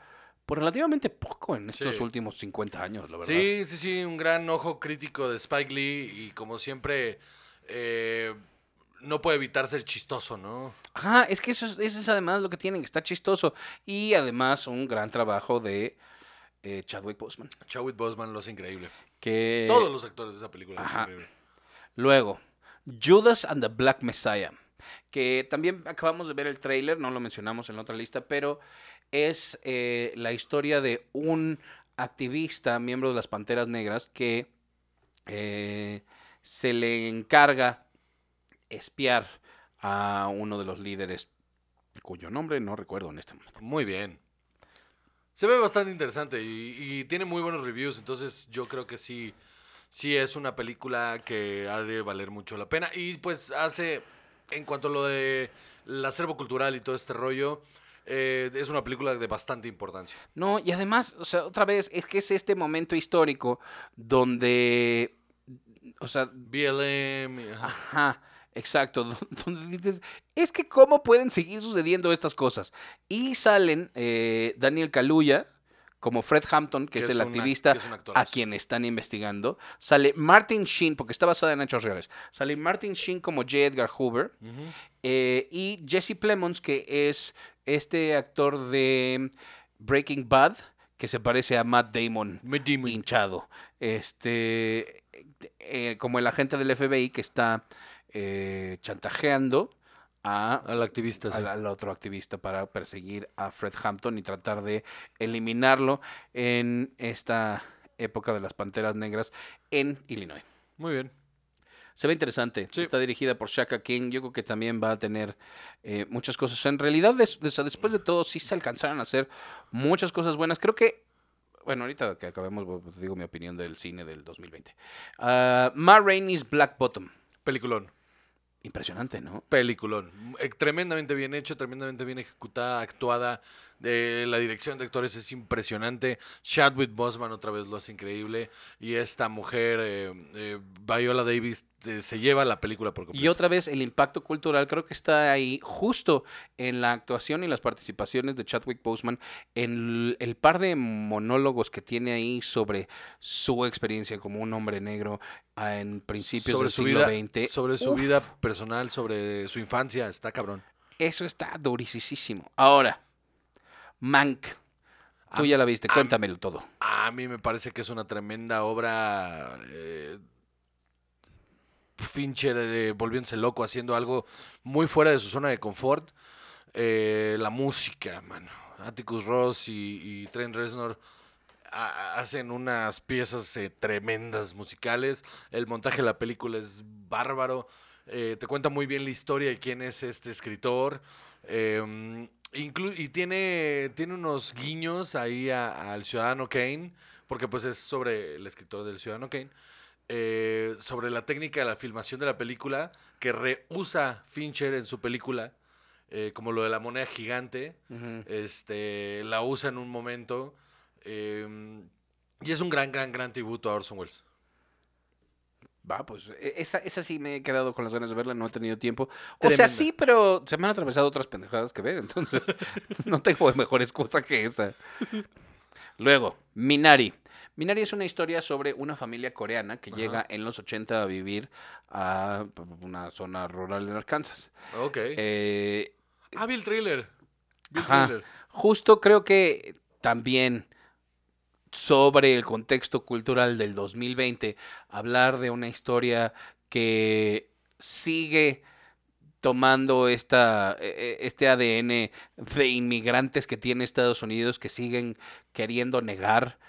por relativamente poco en estos Sí. últimos 50 años, la verdad. Sí, sí, sí, un gran ojo crítico de Spike Lee y como siempre eh, no puede evitar ser chistoso, ¿no? Ajá, es que eso es, eso es además lo que tienen, está chistoso. Y además un gran trabajo de eh, Chadwick Boseman. Chadwick Boseman lo hace increíble. Que Todos los actores de esa película lo hacen. Luego, Judas and the Black Messiah. Que también acabamos de ver el tráiler, no lo mencionamos en la otra lista, pero es eh, la historia de un activista, miembro de las Panteras Negras, que eh, se le encarga espiar a uno de los líderes, cuyo nombre no recuerdo en este momento. Muy bien. Se ve bastante interesante y, y tiene muy buenos reviews, entonces yo creo que sí, sí es una película que ha de valer mucho la pena. Y pues hace, en cuanto a lo de el acervo cultural y todo este rollo, eh, es una película de bastante importancia. No, y además, o sea, otra vez, es que es este momento histórico donde, o sea, BLM, ajá. Exacto, do- donde dices, es que cómo pueden seguir sucediendo estas cosas. Y salen eh, Daniel Kaluuya como Fred Hampton, que, Que es, el una- activista es a quien están investigando. Sale Martin Sheen, porque está basada en hechos reales. Sale Martin Sheen como J. Edgar Hoover. Eh, y Jesse Plemons, que es este actor de Breaking Bad, que se parece a Matt Damon Matt Damon. hinchado. Este, eh, como el agente del FBI que está eh, chantajeando a, Al activista, sí. al, otro activista para perseguir a Fred Hampton y tratar de eliminarlo en esta época de las Panteras Negras en Illinois. Muy bien. Se ve interesante. Sí. Está dirigida por Shaka King. Yo creo que también va a tener eh, muchas cosas. En realidad, des- des- después de todo, sí se alcanzaron a hacer muchas cosas buenas. Creo que. Bueno, ahorita que acabemos, digo mi opinión del cine del 2020. Ah, Ma Rainey's Black Bottom. Peliculón. Impresionante, ¿no? Peliculón. Eh, Tremendamente bien hecho, tremendamente bien ejecutada, actuada. Eh, la dirección de actores es impresionante. Chadwick Boseman otra vez lo hace increíble. Y esta mujer, eh, eh, Viola Davis, eh, se lleva la película por Y completo. otra vez, el impacto cultural creo que está ahí justo en la actuación y las participaciones de Chadwick Boseman, en el, el par de monólogos que tiene ahí sobre su experiencia como un hombre negro en principios sobre del su siglo vida, XX. sobre su Uf, vida personal, sobre su infancia, está cabrón. Eso está durisísimo. Ahora, Mank. Tú Am- ya la viste, am- cuéntamelo todo. A mí me parece que es una tremenda obra. eh, Fincher eh, volviéndose loco, haciendo algo muy fuera de su zona de confort. Eh, la música, mano. Atticus Ross y, y Trent Reznor ha- hacen unas piezas eh, tremendas musicales. El montaje de la película es bárbaro. Eh, te cuenta muy bien la historia de quién es este escritor. Inclu- y tiene, tiene unos guiños ahí al Ciudadano Kane, porque pues es sobre el escritor del Ciudadano Kane. eh, sobre la técnica de la filmación de la película que reusa Fincher en su película, eh, como lo de la moneda gigante este, la usa en un momento. eh, y es un gran, gran, gran tributo a Orson Welles. Va, pues e- esa, esa sí me he quedado con las ganas de verla, no he tenido tiempo. O sea, sí, pero se me han atravesado otras pendejadas que ver, entonces no tengo mejor excusa que esa. Luego, Minari. Minari es una historia sobre una familia coreana que Ajá. llega en los 80 a vivir a una zona rural en Arkansas. Ok. Eh, ah, Ajá. Thriller. Justo creo que también sobre el contexto cultural del 2020, hablar de una historia que sigue tomando esta, e- e- este ADN de inmigrantes que tiene Estados Unidos que siguen queriendo negar.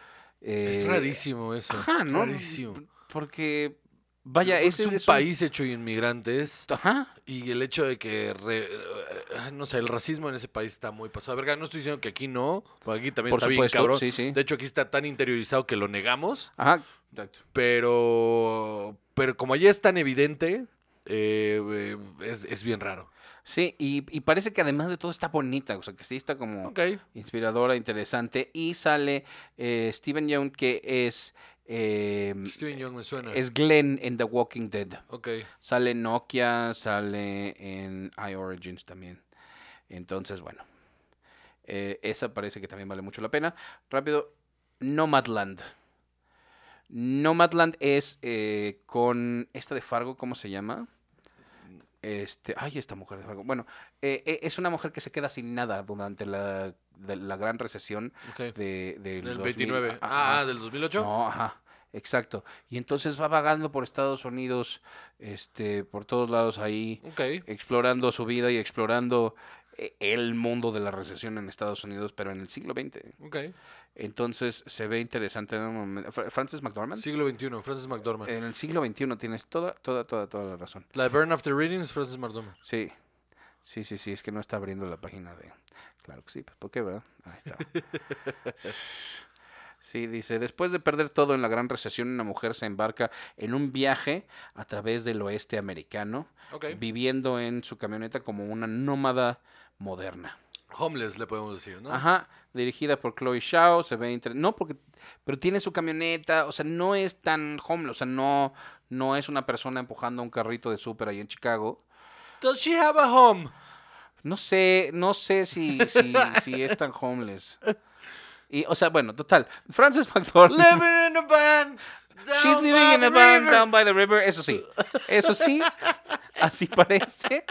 es eh, rarísimo eso. Ajá, ¿no? Rarísimo. Porque, vaya, ese es un es país hecho de inmigrantes Ajá. y el hecho de que, re- eh, no sé, el racismo en ese país está muy pasado. Verga, no estoy diciendo que aquí no, aquí también Por está supuesto, bien cabrón. sí, sí. De hecho, aquí está tan interiorizado que lo negamos. Ajá. exacto. Pero, pero como allá es tan evidente, eh, eh, es, es bien raro. Sí, y, y parece que además de todo está bonita, o sea, que sí está como... Inspiradora, interesante. Y sale eh, Steven Young, que es, eh, Steven Young me suena. es Glenn en The Walking Dead. Ok. Sale Nokia, sale en iOrigins también. Entonces, bueno, eh, esa parece que también vale mucho la pena. Rápido, Nomadland. Nomadland es eh, con esta de Fargo, ¿cómo se llama? Este, ay, esta mujer de Fargo. Bueno, eh, eh, es una mujer que se queda sin nada durante la, de la gran recesión de, del Del 2000. 29. Ajá. Ah, ah, del 2008. No, ajá, exacto. Y entonces va vagando por Estados Unidos, este, por todos lados ahí, explorando su vida y explorando eh, el mundo de la recesión en Estados Unidos, pero en el siglo XX. Entonces se ve interesante. ¿no? Fra- Frances McDormand. Siglo XXI, Francis McDormand. En el siglo XXI tienes toda, toda, toda, toda la razón. La de Burn After Reading es Francis McDormand. Sí, sí, sí, sí, es que no está abriendo la página de... Claro que sí, ¿por qué, verdad? Ahí está. Sí, dice, después de perder todo en la gran recesión, una mujer se embarca en un viaje a través del oeste americano, viviendo en su camioneta como una nómada moderna. Homeless le podemos decir, ¿no? Ajá, dirigida por Chloe Shao, se ve inter- no porque pero tiene su camioneta, o sea, no es tan homeless, o sea, no no es una persona empujando un carrito de súper ahí en Chicago. Does she have a home? No sé, no sé si si, si es tan homeless. Y, o sea, bueno, total. Frances McDormand. Living in a van. She's living by in a van down by the river. Eso sí. Eso sí. Así parece.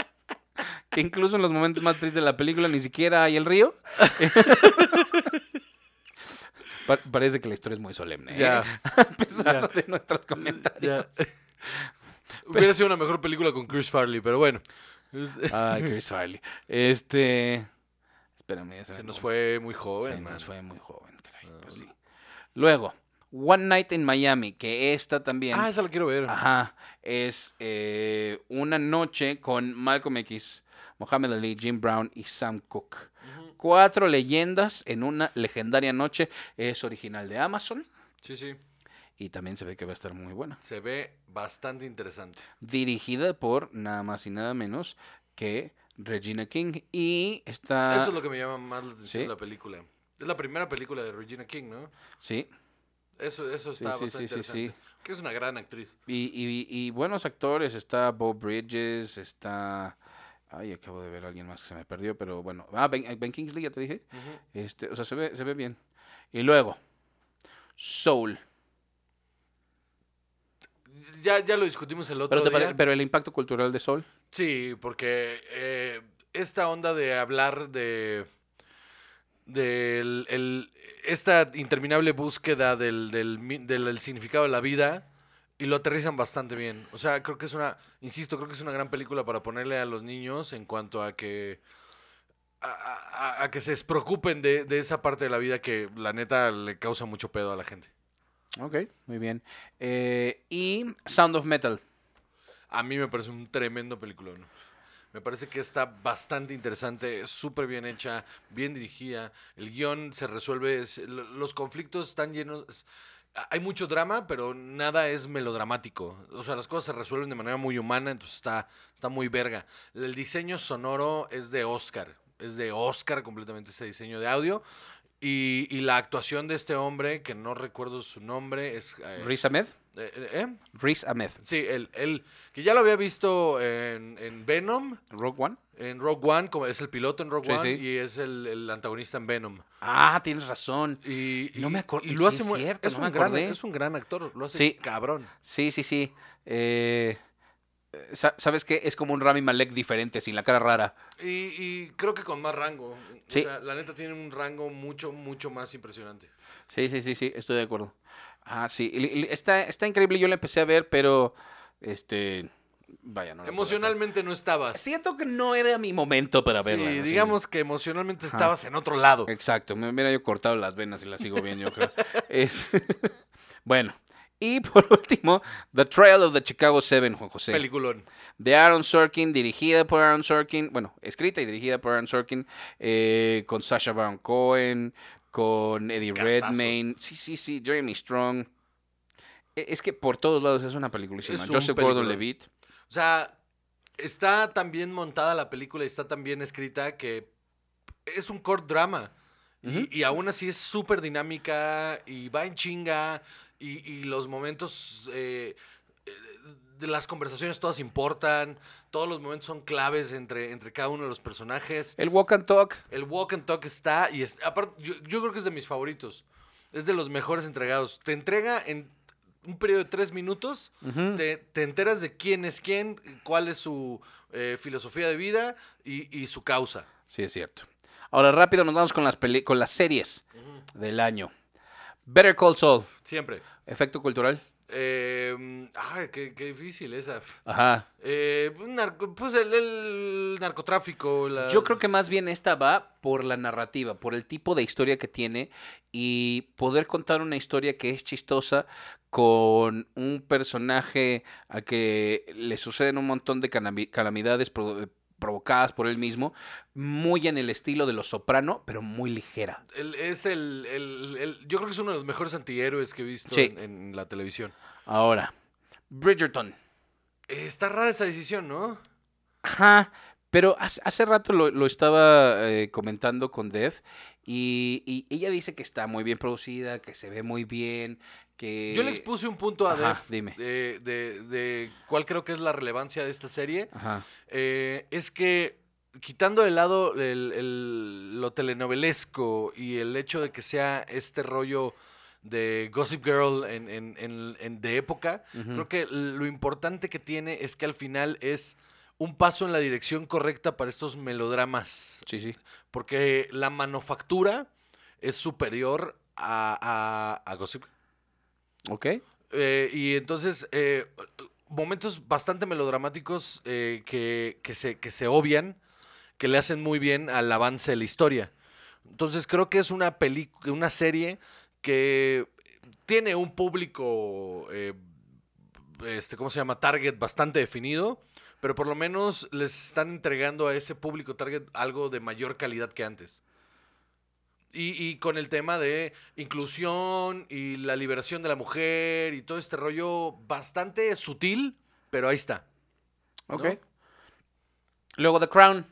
Que incluso en los momentos más tristes de la película ni siquiera hay el río. Pa- parece que la historia es muy solemne. ¿eh? Ya. A pesar Ya. de nuestros comentarios. Ya. Hubiera sido una mejor película con Chris Farley, pero bueno. Ay, Chris Farley. Este. Espérame, ya se, nos fue. fue muy joven, Se man. nos fue muy joven, caray, Ah, pues sí. Luego, One Night in Miami, que esta también. Ah, esa la quiero ver. Ajá. Es eh, una noche con Malcolm X, Mohamed Ali, Jim Brown y Sam Cooke. Cuatro leyendas en una legendaria noche. Es original de Amazon Sí, sí. y también se ve que va a estar muy buena. Se ve bastante interesante. Dirigida por nada más y nada menos que Regina King y está... Eso es lo que me llama más la atención ¿Sí? de la película. Es la primera película de Regina King, ¿no? Sí, Eso, eso está sí, bastante sí, sí, interesante. Que es una gran actriz. Y, y- y buenos actores, está Bob Bridges, está... Ay, acabo de ver a alguien más que se me perdió, pero bueno. Ah, Ben, Ben Kingsley, ya te dije. Este, o sea, se ve, se ve bien. Y luego, Soul. Ya, ya lo discutimos el otro Pero, día. pero el impacto cultural de Soul. Sí, porque eh, esta onda de hablar de del el- esta interminable búsqueda del, del, mi- del- del significado de la vida y lo aterrizan bastante bien. O sea, creo que es una, insisto, creo que es una gran película para ponerle a los niños en cuanto a que a, a- a que se despreocupen de, de esa parte de la vida que la neta le causa mucho pedo a la gente. Ok, muy bien. Eh, y Sound of Metal. A mí me parece un tremendo peliculón. Me parece que está bastante interesante, súper bien hecha, bien dirigida. El guion se resuelve, es- lo- los conflictos están llenos... hay mucho drama, pero nada es melodramático. O sea, las cosas se resuelven de manera muy humana, entonces está, está muy verga. El diseño sonoro es de Oscar. Es de Oscar completamente ese diseño de audio. Y, y la actuación de este hombre, que no recuerdo su nombre, es... eh, Riz Ahmed. Eh, eh, Riz Ahmed. Sí, él, él, que ya lo había visto en, en Venom, Rogue One. en Rogue One, como es el piloto en Rogue Sí, One, sí. y es el, el antagonista en Venom. Ah, tienes razón. Y, No y- me y lo hace muy, cierto, es, no un me gran, acordé. es un gran actor, lo hace Sí. cabrón. Sí, sí, sí. Eh, eh, sa- ¿Sabes qué? Es como un Rami Malek diferente, sin la cara rara. Y, y creo que con más rango. Sí. O sea, la neta tiene un rango mucho, mucho más impresionante. Sí, sí, sí, sí, estoy de acuerdo. Ah, sí. está, está increíble, yo la empecé a ver, pero este vaya, no. Emocionalmente no estabas. Siento que no era mi momento para verla. Sí, digamos que emocionalmente estabas en otro lado. Exacto, me hubiera yo cortado las venas y la sigo viendo, yo creo. Es- bueno, y por último, The Trial of the Chicago Seven, Juan José. Peliculón. de Aaron Sorkin, dirigida por Aaron Sorkin, bueno, escrita y dirigida por Aaron Sorkin, eh, con Sasha Baron Cohen, con Eddie. Redmayne, sí, sí, sí, Jeremy Strong. E- Es que por todos lados es una peliculísima. Es un Joseph. Gordon-Levitt. O sea, está tan bien montada la película y está tan bien escrita que es un core drama. Y- aún así es súper dinámica y va en chinga y, y los momentos eh, las conversaciones todas importan, todos los momentos son claves entre, entre cada uno de los personajes. El Walk and Talk. El walk and talk está y es, aparte yo, yo creo que es de mis favoritos. Es de los mejores entregados. Te entrega en un periodo de tres minutos te, te enteras de quién es quién, cuál es su eh, filosofía de vida y, y su causa. Sí, es cierto. Ahora rápido nos vamos con las, peli- con las series del año. Better Call Saul. Siempre. Efecto cultural. Eh, ay, qué, qué difícil esa. Ajá. Eh, narco- pues el, el narcotráfico. la- Yo creo que más bien esta va por la narrativa, por el tipo de historia que tiene y poder contar una historia que es chistosa con un personaje a que le suceden un montón de calamidades provocadas por él mismo, muy en el estilo de Los Soprano, pero muy ligera. el- es el, el- el- Yo creo que es uno de los mejores antihéroes que he visto Sí. en, en la televisión. Ahora, Bridgerton. Eh, está rara esa decisión, ¿no? Ajá, pero hace, hace rato lo, lo estaba eh, comentando con Dev y, y ella dice que está muy bien producida, que se ve muy bien, que... Yo le expuse un punto a Ajá, Def dime. de, de- de cuál creo que es la relevancia de esta serie. Ajá. Eh, es que quitando de lado el- el- lo telenovelesco y el hecho de que sea este rollo de Gossip Girl en, en- en- en- de época, creo que lo importante que tiene es que al final es un paso en la dirección correcta para estos melodramas. Sí, sí. Porque la manufactura es superior a, a, a Gossip Ok. eh, y entonces, eh, momentos bastante melodramáticos eh, que, que se, que se obvian, que le hacen muy bien al avance de la historia. Entonces, creo que es una, una serie que tiene un público, este, ¿cómo se llama? Target bastante definido, pero por lo menos les están entregando a ese público target algo de mayor calidad que antes. Y, y con el tema de inclusión y la liberación de la mujer y todo este rollo bastante sutil, pero ahí está. ¿no? Ok. Luego The Crown.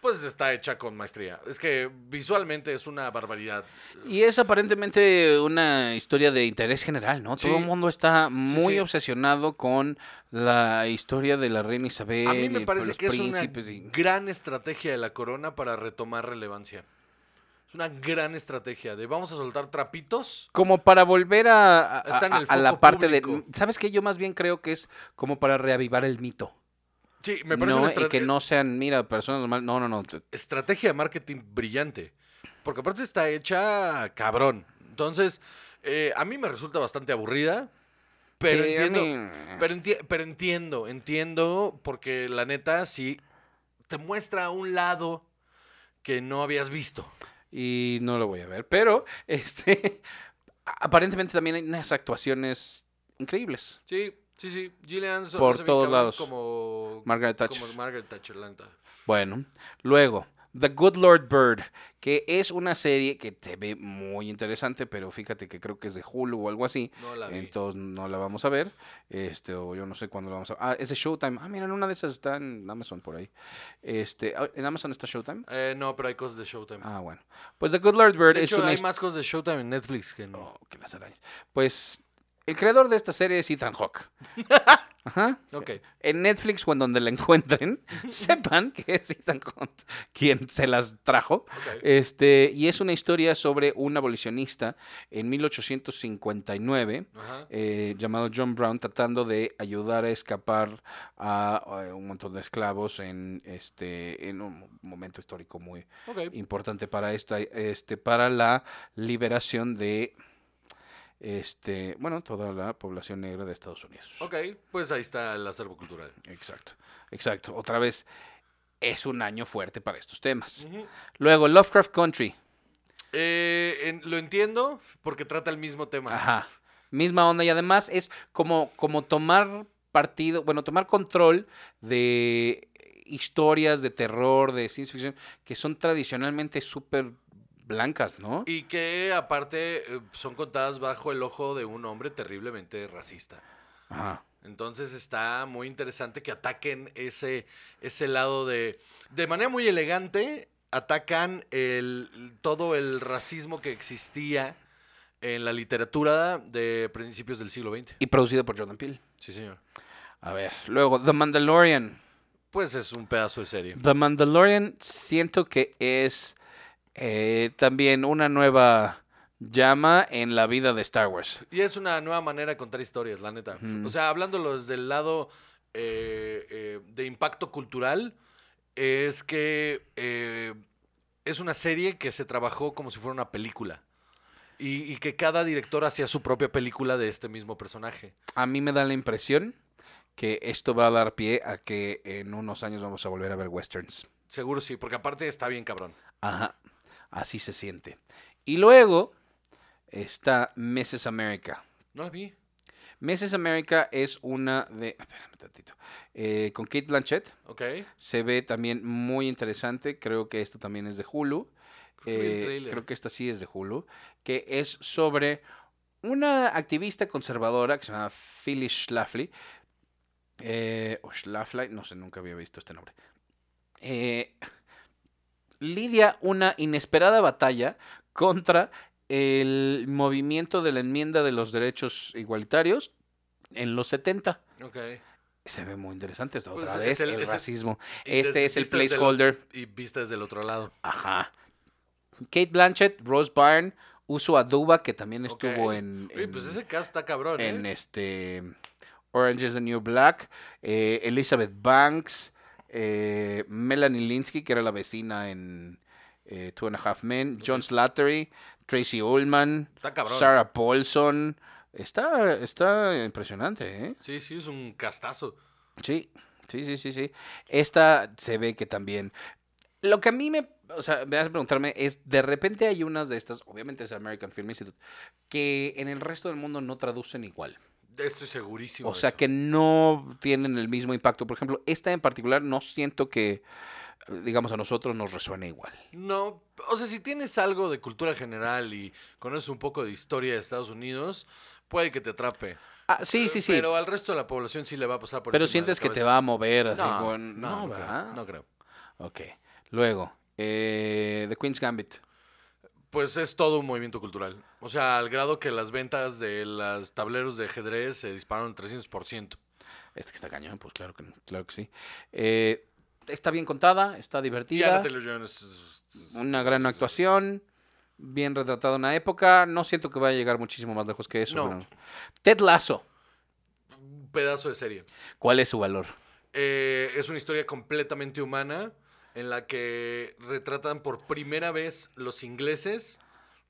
Pues está hecha con maestría. Es que visualmente es una barbaridad. Y es aparentemente una historia de interés general, ¿no? Todo el mundo está muy sí. obsesionado con la historia de la reina Isabel. A mí me parece que es una y- gran estrategia de la corona para retomar relevancia. Es una gran estrategia de vamos a soltar trapitos. Como para volver a, a- la parte de... ¿Sabes qué? Yo más bien creo que es como para reavivar el mito. Sí, me parece no, una y que no sean, mira, personas normales. No, no, no. estrategia de marketing brillante. Porque aparte está hecha cabrón. Entonces, eh, a mí me resulta bastante aburrida. Pero Sí, entiendo. mí- Pero, enti- pero entiendo, entiendo, porque la neta sí te muestra un lado que no habías visto. Y no lo voy a ver. Pero, este, aparentemente también hay unas actuaciones increíbles. Sí, sí, sí. Gillian Por todos lados. Como Margaret Thatcher. Como Margaret Thatcher, la neta. Bueno, luego, The Good Lord Bird, que es una serie que te ve muy interesante, pero fíjate que creo que es de Hulu o algo así. No la vi. Entonces no la vamos a ver. Este, o yo no sé cuándo la vamos a Ah, es de Showtime. Ah, mira, una de esas está en Amazon por ahí. Este, ah, ¿en Amazon está Showtime? Eh, no, pero hay cosas de Showtime. Ah, bueno. Pues The Good Lord Bird de es hecho, una hay más cosas de Showtime en Netflix que no. Oh, que las arañas. Pues el creador de esta serie es Ethan Hawke. Ajá. Ok. En Netflix o en donde la encuentren, sepan que es Ethan Hunt quien se las trajo. ok. Este, y es una historia sobre un abolicionista en 1859 Ajá. eh, llamado John Brown tratando de ayudar a escapar a, a un montón de esclavos en este en un momento histórico muy importante para esta este para la liberación de este bueno toda la población negra de Estados Unidos. Ok, pues ahí está el acervo cultural. Exacto. Exacto. Otra vez es un año fuerte para estos temas. Luego Lovecraft Country. Eh, en- lo entiendo porque trata el mismo tema. Ajá. Misma onda y además es como, como tomar partido, bueno, tomar control de historias de terror, de ciencia ficción, que son tradicionalmente súper blancas, ¿no? Y que aparte eh, son contadas bajo el ojo de un hombre terriblemente racista. Ajá. Entonces está muy interesante que ataquen ese, ese lado de... De manera muy elegante, atacan el, todo el racismo que existía en la literatura de principios del siglo XX. Y producido por Jordan Peele. Sí, señor. A ver, luego The Mandalorian. Pues es un pedazo de serie. The Mandalorian siento que es eh, también una nueva llama en la vida de Star Wars. Y es una nueva manera de contar historias, la neta. O sea, hablándolo desde el lado eh, eh, de impacto cultural, es que eh, es una serie que se trabajó como si fuera una película. Y, y que cada director hacía su propia película de este mismo personaje. A mí me da la impresión que esto va a dar pie a que en unos años vamos a volver a ver westerns. Seguro sí, porque aparte está bien cabrón. Ajá, así se siente. Y luego está Mrs. America. No la vi. Mrs. America es una de... Espérame tantito. eh, con Kate Blanchett. Ok. Se ve también muy interesante. Creo que esto también es de Hulu. Creo que Eh, creo que esta sí es de Hulu. Que es sobre una activista conservadora que se llama Phyllis Schlafly. Eh, o Schlafly, no sé, nunca había visto este nombre. Eh, lidia una inesperada batalla contra el movimiento de la enmienda de los derechos igualitarios en los 70. Ok. Se ve muy interesante. Otra Pues, vez el- el, es el- racismo. Este es el desde placeholder. Y vistas del otro lado. Ajá. Kate Blanchett, Rose Byrne, Uso Aduba, que también estuvo en, pues ese caso está cabrón, ¿eh? en este Orange is the New Black, eh, Elizabeth Banks, eh, Melanie Linsky, que era la vecina en eh, Two and a Half Men, John Slattery, Tracy Ullman. Sarah Paulson. Está, está impresionante, ¿eh? Sí, sí, es un castazo. Sí, sí, sí, sí, sí. Esta se ve que también. Lo que a mí me. O sea, me hace preguntarme es: de repente hay unas de estas, obviamente es American Film Institute, que en el resto del mundo no traducen igual. Estoy segurísimo. O sea, eso. que no tienen el mismo impacto. Por ejemplo, esta en particular no siento que, digamos, a nosotros nos resuene igual. No, o sea, si tienes algo de cultura general y conoces un poco de historia de Estados Unidos, puede que te atrape. Ah, sí, sí, sí. Pero, Pero al resto de la población sí le va a pasar por de la sientes que te va a mover así No, con. no, no, ¿verdad? creo, no creo. Ok. Luego, eh, The Queen's Gambit. Pues es todo un movimiento cultural. O sea, al grado que las ventas de los tableros de ajedrez se dispararon 300%. Este que está cañón, pues claro que, claro que sí. Eh, está bien contada, está divertida. Una gran actuación, bien retratada una época. No siento que vaya a llegar muchísimo más lejos que eso. No. pero- Ted Lasso, Un pedazo de serie. ¿cuál es su valor? Eh, es una historia completamente humana en la que retratan por primera vez los ingleses,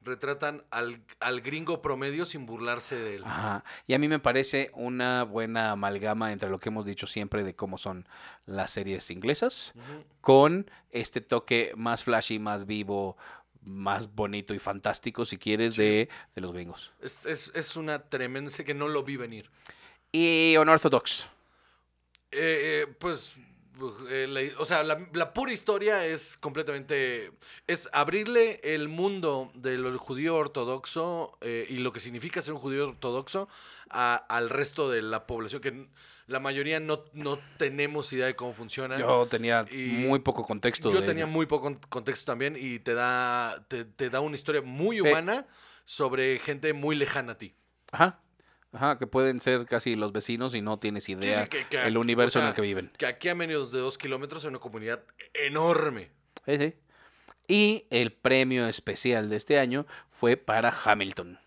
retratan al, al gringo promedio sin burlarse de él. Ajá. Y a mí me parece una buena amalgama entre lo que hemos dicho siempre de cómo son las series inglesas con este toque más flashy, más vivo, más bonito y fantástico, si quieres, de, de los gringos. Es, es- es una tremenda sé que no lo vi venir. Y Unorthodox. Eh, eh, pues, eh, la- o sea, la, la pura historia es completamente... Es abrirle el mundo del judío ortodoxo eh, y lo que significa ser un judío ortodoxo a- al resto de la población, que la mayoría no, no tenemos idea de cómo funciona. Yo tenía Y muy poco contexto. Yo de tenía muy poco con- contexto también y te da, te, te da una historia muy Sí. humana sobre gente muy lejana a ti. Ajá. Ajá, que pueden ser casi los vecinos y no tienes idea sí, que- que- el universo o en el que viven. Que aquí a menos de dos kilómetros hay una comunidad enorme. Sí, sí. Y el premio especial de este año fue para Hamilton.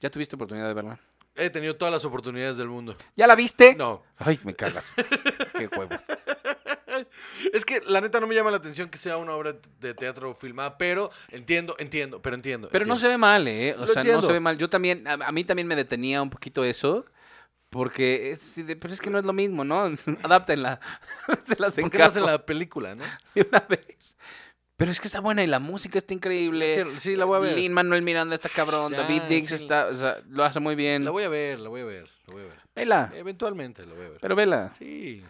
¿Ya tuviste oportunidad de verla? He tenido todas las oportunidades del mundo. ¿Ya la viste? No. Ay, me cagas. Qué huevos. Es que la neta no me llama la atención que sea una obra de teatro filmada, pero entiendo, entiendo, pero entiendo. Pero no se entiendo. ve mal, ¿eh? O Lo sea, no entiendo. se ve mal. Yo también, a, a mí también me detenía un poquito eso. Porque es, pero es que no es lo mismo, ¿no? Adáptenla. Se las ¿Por qué no la película, no? de una vez. Pero es que está buena y la música está increíble. Sí, la voy a ver. Lin Manuel Miranda está cabrón. Ya, David Diggs sí. está, o sea, lo hace muy bien. La voy a ver, la voy a ver, la voy a ver. Vela, Eventualmente la voy a ver. pero vela. Sí.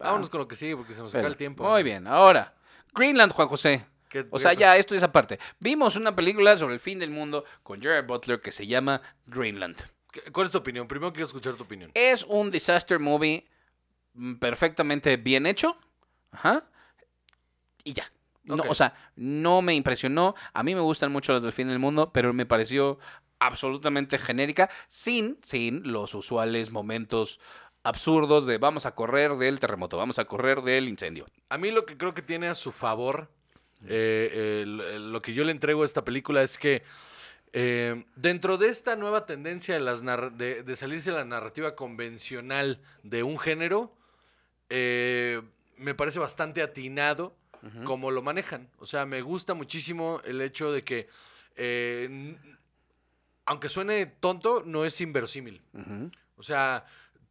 Ah. Vámonos con lo que sigue porque se nos acaba el tiempo. Muy bien, ahora. Greenland, Juan José. ¿Qué- O qué- sea, ya esto es aparte. Vimos una película sobre el fin del mundo con Jared Butler que se llama Greenland. ¿qué- ¿Cuál es tu opinión? Primero quiero escuchar tu opinión. Es un disaster movie mm, perfectamente bien hecho. Ajá. Y ya. No. O sea, no me impresionó. A mí me gustan mucho las del fin del mundo, pero me pareció absolutamente genérica, sin, sin los usuales momentos absurdos de vamos a correr del terremoto, vamos a correr del incendio. A mí lo que creo que tiene a su favor, eh, lo que yo le entrego a esta película es que eh, dentro de esta nueva tendencia de, las narra- de, de salirse de la narrativa convencional de un género, eh, me parece bastante atinado Ujú. como lo manejan. O sea, me gusta muchísimo el hecho de que, aunque suene tonto, no es inverosímil. O sea,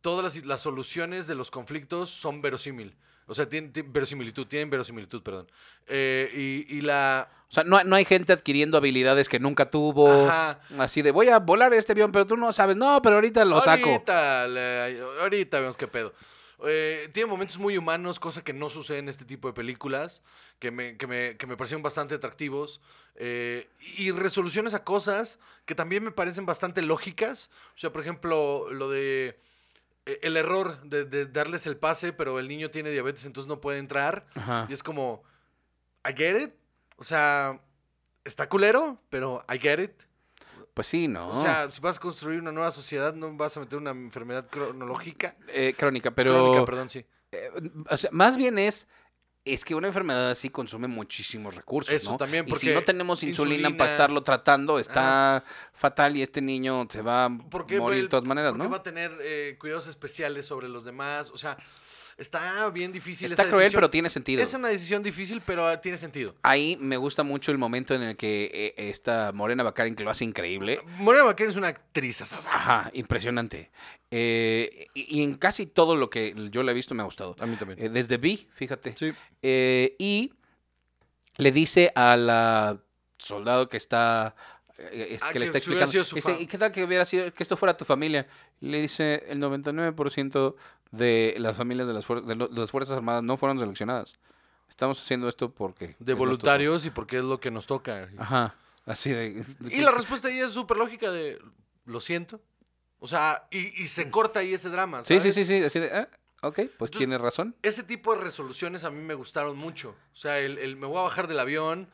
todas las, las soluciones de los conflictos son verosímil. O sea, tienen, tienen verosimilitud, tienen verosimilitud, perdón. Eh, y, y la... O sea, no, no hay gente adquiriendo habilidades que nunca tuvo. Ajá. Así de, voy a volar este avión, pero tú no sabes. No, pero ahorita lo saco. Ahorita, le- ahorita vemos qué pedo. Eh, tiene momentos muy humanos, cosa que no sucede en este tipo de películas, que me, que me, que me parecieron bastante atractivos. eh, y resoluciones a cosas que también me parecen bastante lógicas. O sea, por ejemplo, lo de el error de, de darles el pase, pero el niño tiene diabetes, entonces no puede entrar. Ajá. Y es como, I get it. O sea, está culero, pero I get it. Pues sí, no. O sea, si vas a construir una nueva sociedad, no vas a meter una enfermedad cronológica. Eh, crónica, pero... Crónica, perdón, sí. eh, o sea, más bien es... Es que una enfermedad así consume muchísimos recursos, Eso ¿no? también, y si porque no tenemos insulina, insulina- para estarlo tratando, está fatal y este niño se va a Porque morir el- de todas maneras, porque ¿no? va a tener eh, cuidados especiales sobre los demás. O sea, está bien difícil. Está esa cruel, decisión. pero tiene sentido. Es una decisión difícil, pero tiene sentido. Ahí me gusta mucho el momento en el que eh, esta Morena Baccarin, que lo hace increíble, Morena Baccarin es una actriz. Ajá, impresionante. Eh, y, y en casi todo lo que yo le he visto me ha gustado. A mí también. Eh, desde Vi, fíjate. Sí. Eh, y le dice a la soldado que está es- Ah, que le está explicando. dice, fa- ¿y qué tal que hubiera sido que esto fuera tu familia? Le dice, el 99% de las familias de las, de las Fuerzas Armadas no fueron seleccionadas. Estamos haciendo esto porque... De es voluntarios y porque es lo que nos toca. Ajá, así de... Y la respuesta ahí es súper lógica de, lo siento. O sea, y, y se corta ahí ese drama. Sí, sí, sí, sí, así de... ah, ok, pues Entonces- tienes razón. Ese tipo de resoluciones a mí me gustaron mucho. O sea, el, el me voy a bajar del avión,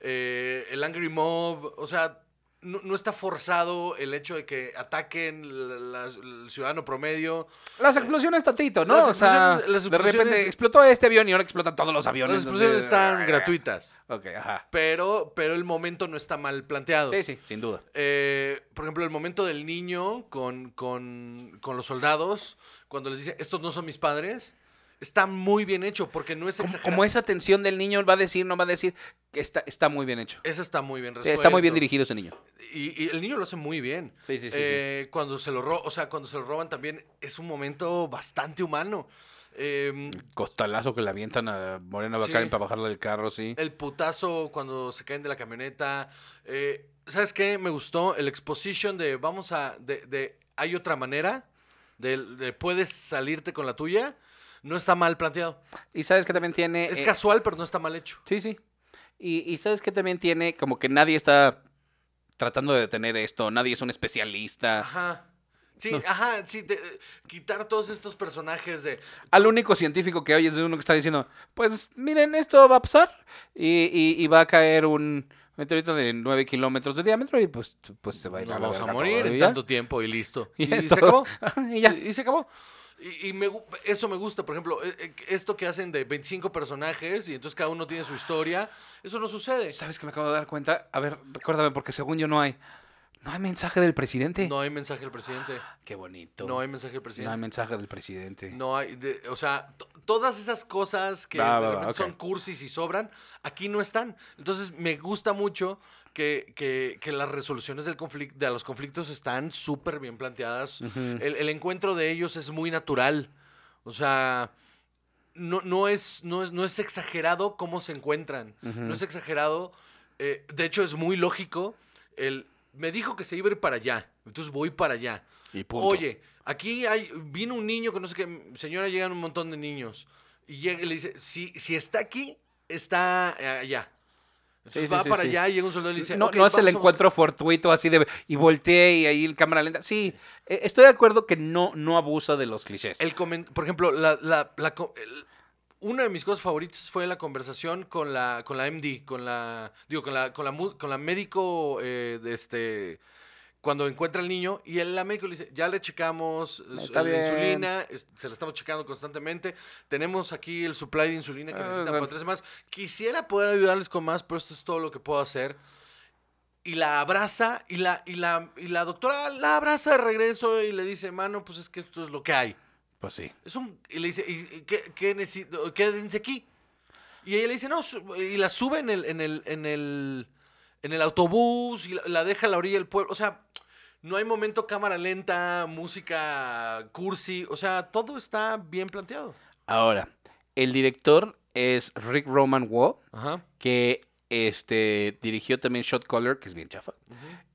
eh, el Angry Mob, o sea, no, no está forzado el hecho de que ataquen la- la- el ciudadano promedio. Las explosiones tantito, ¿no? Las o sea, las de repente explotó este avión y ahora explotan todos los aviones. Las explosiones están gratuitas, Ok, ajá. pero, pero el momento no está mal planteado. Sí, sí, sin duda. Eh, por ejemplo, el momento del niño con, con, con los soldados, cuando les dice, estos no son mis padres, está muy bien hecho porque no es Como, exagerado. como esa tensión del niño va a decir, no va a decir, que está, está muy bien hecho. Eso está muy bien resuelto. está muy bien dirigido ese niño. Y, y el niño lo hace muy bien. Sí, sí, sí, Eh, Cuando se lo ro- o sea, cuando se lo roban también es un momento bastante humano. Eh, Costalazo que le avientan a Morena Sí. Baccarin para bajarla del carro, sí. el putazo cuando se caen de la camioneta. Eh, ¿Sabes qué? Me gustó el exposition de vamos a. de, de hay otra manera. De, de puedes salirte con la tuya. No está mal planteado. Y sabes que también tiene... Es eh, casual, pero no está mal hecho. Sí, sí. Y, y sabes que también tiene como que nadie está tratando de detener esto, nadie es un especialista. Ajá. Sí, No. ajá, sí, de- quitar todos estos personajes de. Al único científico que oyes es uno que está diciendo, pues miren, esto va a pasar y, y- y va a caer un meteorito de 9 kilómetros de diámetro y pues, pues se va a ir Nos a la vamos a morir en tanto tiempo y listo. Y se acabó. y ya. Y, se acabó. Y, y me eso me gusta, por ejemplo, eh, eh, esto que hacen de 25 personajes y entonces cada uno tiene su historia, eso no sucede. ¿Sabes que me acabo de dar cuenta? A ver, recuérdame, porque según yo no hay. No hay mensaje del presidente. No hay mensaje del presidente. Qué bonito. No hay mensaje del No hay presidente. mensaje del presidente. No hay, de- o sea, todas esas cosas que Va, va, de va, repente ok. son cursis y sobran, aquí no están. Entonces me gusta mucho que, que- que las resoluciones del conflic- de los conflictos están súper bien planteadas. El, el encuentro de ellos es muy natural. O sea, no, no, es, no, es, no es exagerado cómo se encuentran. No es exagerado. eh, de hecho, es muy lógico. El, me dijo que se iba a ir para allá. Entonces voy para allá. Y punto. Oye, aquí hay, vino un niño que no sé qué, señora, llegan un montón de niños. Y llega y le dice, si, si está aquí, está eh, allá. Entonces Sí, sí, va sí, para sí. allá y llega un soldado y le dice, no, "Ok, no es el encuentro fortuito así de y volteé y ahí el cámara lenta. Sí, eh, estoy de acuerdo que no, no abusa de los clichés. El por ejemplo, la, la- la el- una de mis cosas favoritas fue la conversación con la, con la MD, con la, digo, con la, con la, mu- con la médico de este, cuando encuentra al niño y el, médico le dice, ya le checamos Está la bien. insulina, es- se la estamos checando constantemente, tenemos aquí el supply de insulina que Ah, necesitan para tres semanas, quisiera poder ayudarles con más, pero esto es todo lo que puedo hacer. Y la abraza y la, y la, y la doctora la abraza de regreso y le dice, mano, pues es que esto es lo que hay. Pues sí. Es un, y le dice, ¿y, y qué, qué necesito? Quédense aquí. Y ella le dice, no, su- y la sube en el, en el, en el, en el autobús y la, la deja a la orilla del pueblo. O sea, no hay momento cámara lenta, música cursi. O sea, todo está bien planteado. Ahora, el director es Rick Roman Ajá. que este, dirigió también Shot Caller, que es bien chafa.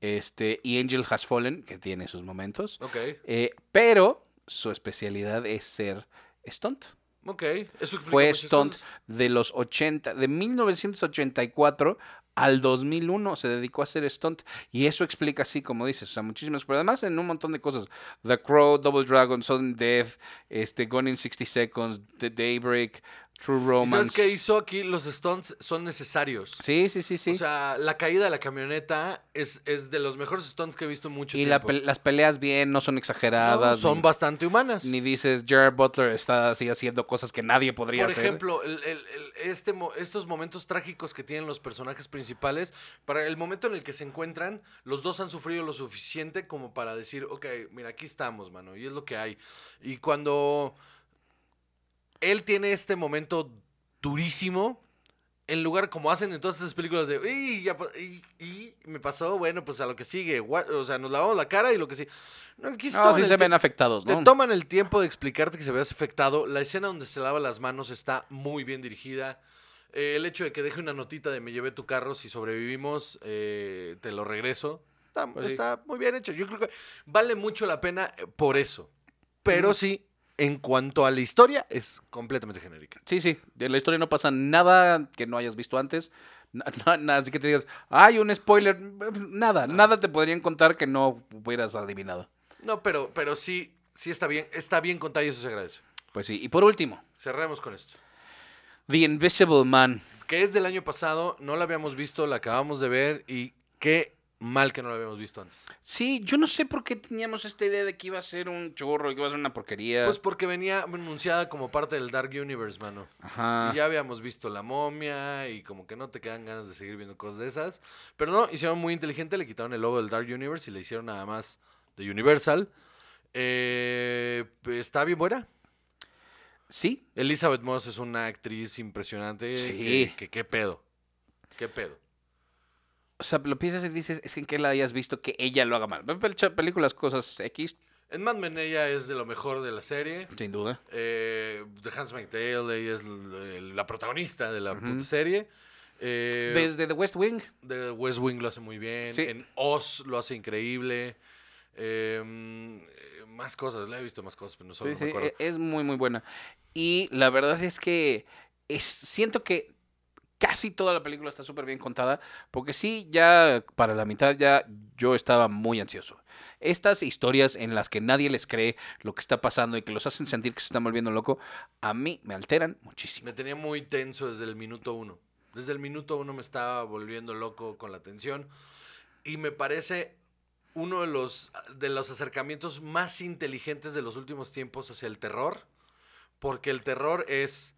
Este, y Angel Has Fallen, que tiene sus momentos. Ok, Eh, pero su especialidad es ser stunt. ok. Eso Fue stunt cosas. de los 80, de 1984 al 2001 se dedicó a hacer stunt. Y eso explica así, como dices, o sea, muchísimas, pero además en un montón de cosas. The Crow, Double Dragon, Sudden Death, este, Gone in 60 Seconds, The Daybreak, True ¿Y Romance. ¿Sabes qué hizo aquí? Los stunts son necesarios. Sí, sí, sí, sí. O sea, la caída de la camioneta es, es de los mejores stunts que he visto en mucho y la tiempo. pe- las peleas bien, no son No, exageradas. son ni, bastante humanas. ni dices Jared Butler está así haciendo cosas que nadie podría Por hacer. ejemplo, el- el- el- este, estos momentos trágicos que tienen los personajes principales, para el momento en el que se encuentran, los dos han sufrido lo suficiente como para decir, ok, mira, aquí estamos, mano, y es lo que hay. Y cuando él tiene este momento durísimo, en lugar como hacen en todas estas películas de, y, ya, y, y me pasó, bueno, pues a lo que sigue, what?", o sea, nos lavamos la cara y lo que sí. No, aquí no, sí se ven afectados, te ¿no? toman el tiempo de explicarte que se veas afectado. La escena donde se lava las manos está muy bien dirigida. Eh, el hecho de que deje una notita de me llevé tu carro, si sobrevivimos, eh, te lo regreso. Está, Pues sí. está muy bien hecho. Yo creo que vale mucho la pena eh, por eso. Pero sí, en cuanto a la historia, es completamente genérica. Sí, sí. De la historia no pasa nada que no hayas visto antes. Na- na- Nada, así que te digas, hay un spoiler. Nada, nada te podrían contar que no hubieras adivinado. No, pero, pero sí, sí está bien, está bien contada y eso se agradece. Pues sí. Y por último, Cerremos con esto. The Invisible Man. Que es del año pasado, no la habíamos visto, la acabamos de ver y qué mal que no la habíamos visto antes. Sí, yo no sé por qué teníamos esta idea de que iba a ser un churro y que iba a ser una porquería. Pues porque venía anunciada como parte del Dark Universe, mano. Ajá. Y ya habíamos visto La Momia y como que no te quedan ganas de seguir viendo cosas de esas. Pero no, hicieron muy inteligente, le quitaron el logo del Dark Universe y le hicieron nada más de Universal. Eh, está bien buena. Sí, Elizabeth Moss es una actriz impresionante. Sí. Que, que- qué pedo. Qué pedo. O sea, lo piensas y dices, es que en qué la hayas visto que ella lo haga mal. Pel- Películas, cosas X, En Mad Men ella es de lo mejor de la serie. sin duda. Eh, The Handmaid's Tale, ella es la protagonista de la puta serie. Eh, Desde The West Wing. The West Wing lo hace muy bien. Sí. En Oz lo hace increíble. Eh, mm, eh, más cosas, la he visto más cosas, pero no, solo Sí, no me acuerdo. e- es muy, muy buena. Y la verdad es que es, siento que casi toda la película está súper bien contada, porque sí, ya para la mitad ya yo estaba muy ansioso. Estas historias en las que nadie les cree lo que está pasando y que los hacen sentir que se están volviendo loco, a mí me alteran muchísimo. Me tenía muy tenso desde el minuto uno. Desde el minuto uno me estaba volviendo loco con la tensión. Y me parece uno de los, de los acercamientos más inteligentes de los últimos tiempos hacia el terror. Porque el terror es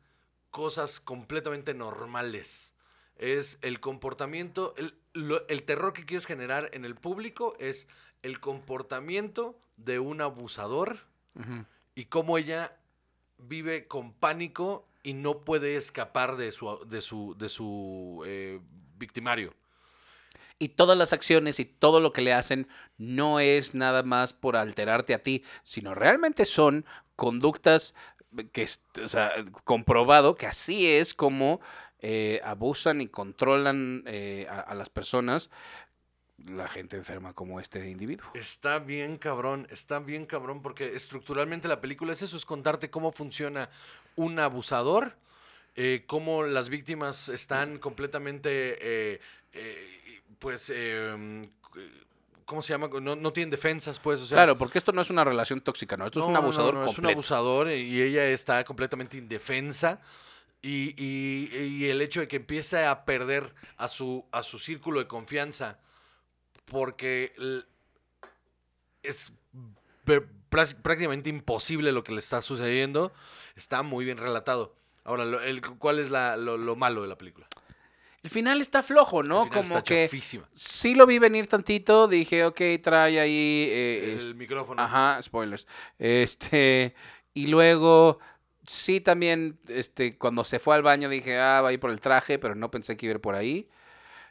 cosas completamente normales. Es el comportamiento, el, lo- el terror que quieres generar en el público es el comportamiento de un abusador y cómo ella vive con pánico y no puede escapar de su, de su, de su eh, victimario. Y todas las acciones y todo lo que le hacen no es nada más por alterarte a ti, sino realmente son conductas que, es- o sea, comprobado que así es como eh, abusan y controlan eh, a, las personas, la gente enferma como este individuo. Está bien cabrón, está bien cabrón porque estructuralmente la película es eso, es contarte cómo funciona un abusador, eh, cómo las víctimas están completamente, pues, eh, ¿cómo se llama? No, no tienen defensas, pues, o sea, claro, porque esto no es una relación tóxica, ¿no? Esto es un No, no, abusador no, es un abusador y ella está completamente indefensa. Y, y- y el hecho de que empiece a perder a su, a su círculo de confianza porque es prácticamente imposible lo que le está sucediendo, está muy bien relatado. Ahora, ¿cuál es la- lo, lo malo de la película? El final está flojo, ¿no? Al final como está que chafísima. sí lo vi venir tantito, dije, ok, trae ahí... eh, El micrófono. Ajá, spoilers. Este, y luego, sí también, este, cuando se fue al baño dije, ah, va a ir por el traje, pero no pensé que iba a ir por ahí.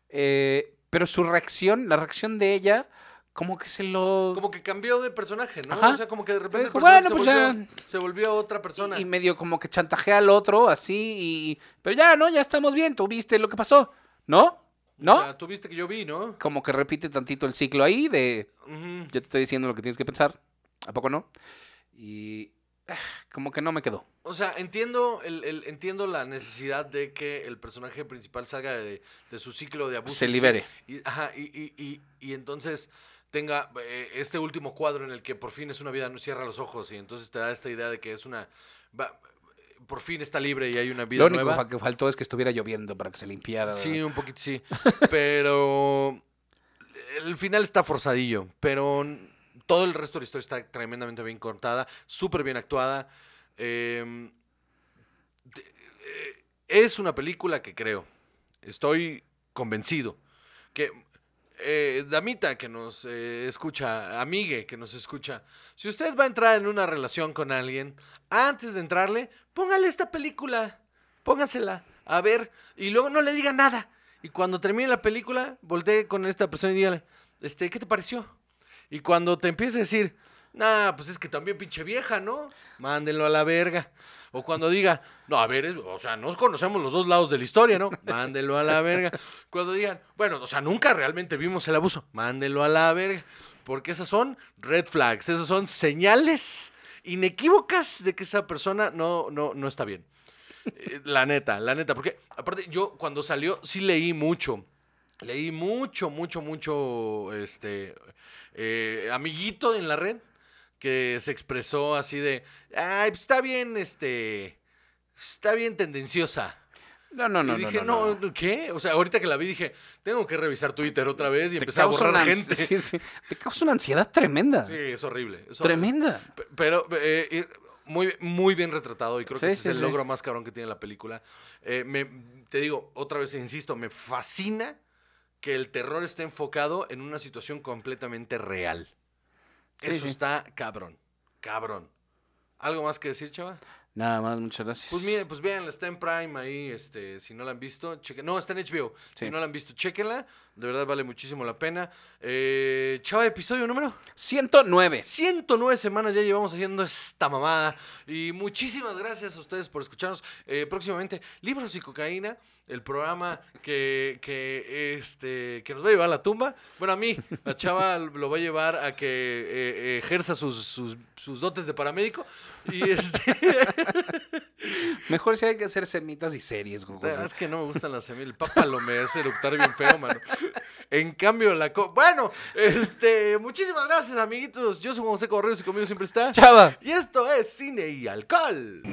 Eh, pero su reacción, la reacción de ella, como que se lo... Como que cambió de personaje, ¿no? Ajá. O sea, como que de repente el dijo, personaje "Bueno, se, pues volvió, se volvió otra persona. y, y medio como que chantajea al otro, así, y... Pero ya, ¿no? Ya estamos bien, tú viste lo que pasó, ¿no? ¿No? O sea, tú viste que yo vi, ¿no? como que repite tantito el ciclo ahí de... Ujú. Ya te estoy diciendo lo que tienes que pensar, ¿a poco no? Y... ah, Como que no me quedó. O sea, entiendo, el, el- entiendo la necesidad de que el personaje principal salga de, de su ciclo de abuso. Se libere. Y, ajá, y- y- y entonces tenga eh, este último cuadro en el que por fin es una vida, no cierra los ojos y entonces te da esta idea de que es una... va- por fin está libre y hay una vida Lo único nueva. que faltó es que estuviera lloviendo para que se limpiara. Sí, un poquito sí. Pero el final está forzadillo. Pero todo el resto de la historia está tremendamente bien contada, súper bien actuada. De- eh, es una película que creo, estoy convencido, que eh, Damita que nos eh, escucha, amigue que nos escucha, si usted va a entrar en una relación con alguien, antes de entrarle, póngale esta película, póngansela, a ver, y luego no le diga nada. Y cuando termine la película, voltee con esta persona y dígale, este, ¿qué te pareció? Y cuando te empiece a decir, nah, pues es que también pinche vieja, ¿no? Mándenlo a la verga. O cuando diga, no, a ver, o sea, nos conocemos los dos lados de la historia, ¿no? Mándenlo a la verga. Cuando digan, bueno, o sea, nunca realmente vimos el abuso, mándenlo a la verga. Porque esas son red flags, esas son señales inequívocas de que esa persona no, no, no está bien. Eh, La neta, la neta, porque aparte yo cuando salió sí leí mucho. Leí mucho, mucho, mucho, este, eh, amiguito en la red que se expresó así de, ay, pues está bien, este, está bien tendenciosa. No, no, no. y dije, no, no, no. ¿qué? O sea, ahorita que la vi dije, tengo que revisar Twitter otra vez y empezar a borrar una gente. sí, sí. Te causa una ansiedad tremenda. Sí, es horrible. es horrible. Tremenda. Pero eh, eh, muy, muy bien retratado y creo que ese es el logro más cabrón que tiene la película. Eh, me, te digo, otra vez insisto, me fascina que el terror esté enfocado en una situación completamente real. Sí, Eso sí. está cabrón, cabrón. ¿Algo más que decir, chava? Nada más, muchas gracias. Pues miren, pues vean, está en Prime ahí, este, si no la han visto, chequen. No, está en HBO. Si no la han visto, chequenla. De verdad vale muchísimo la pena. Eh, chava, episodio número 109. 109 semanas ya llevamos haciendo esta mamada. Y muchísimas gracias a ustedes por escucharnos. Eh, próximamente, Libros y Cocaína, el programa que, que, este, que nos va a llevar a la tumba. Bueno, a mí, a Chava lo va a llevar a que eh, ejerza sus, sus, sus dotes de paramédico. Y este. Mejor si hay que hacer semitas y series, es que no me gustan las semillas. El pápalo me hace eructar bien feo, mano. En cambio, la. co- bueno, este. Muchísimas gracias, amiguitos. Yo soy José Correos y conmigo siempre está. Chava. Y esto es Cine y Alcohol.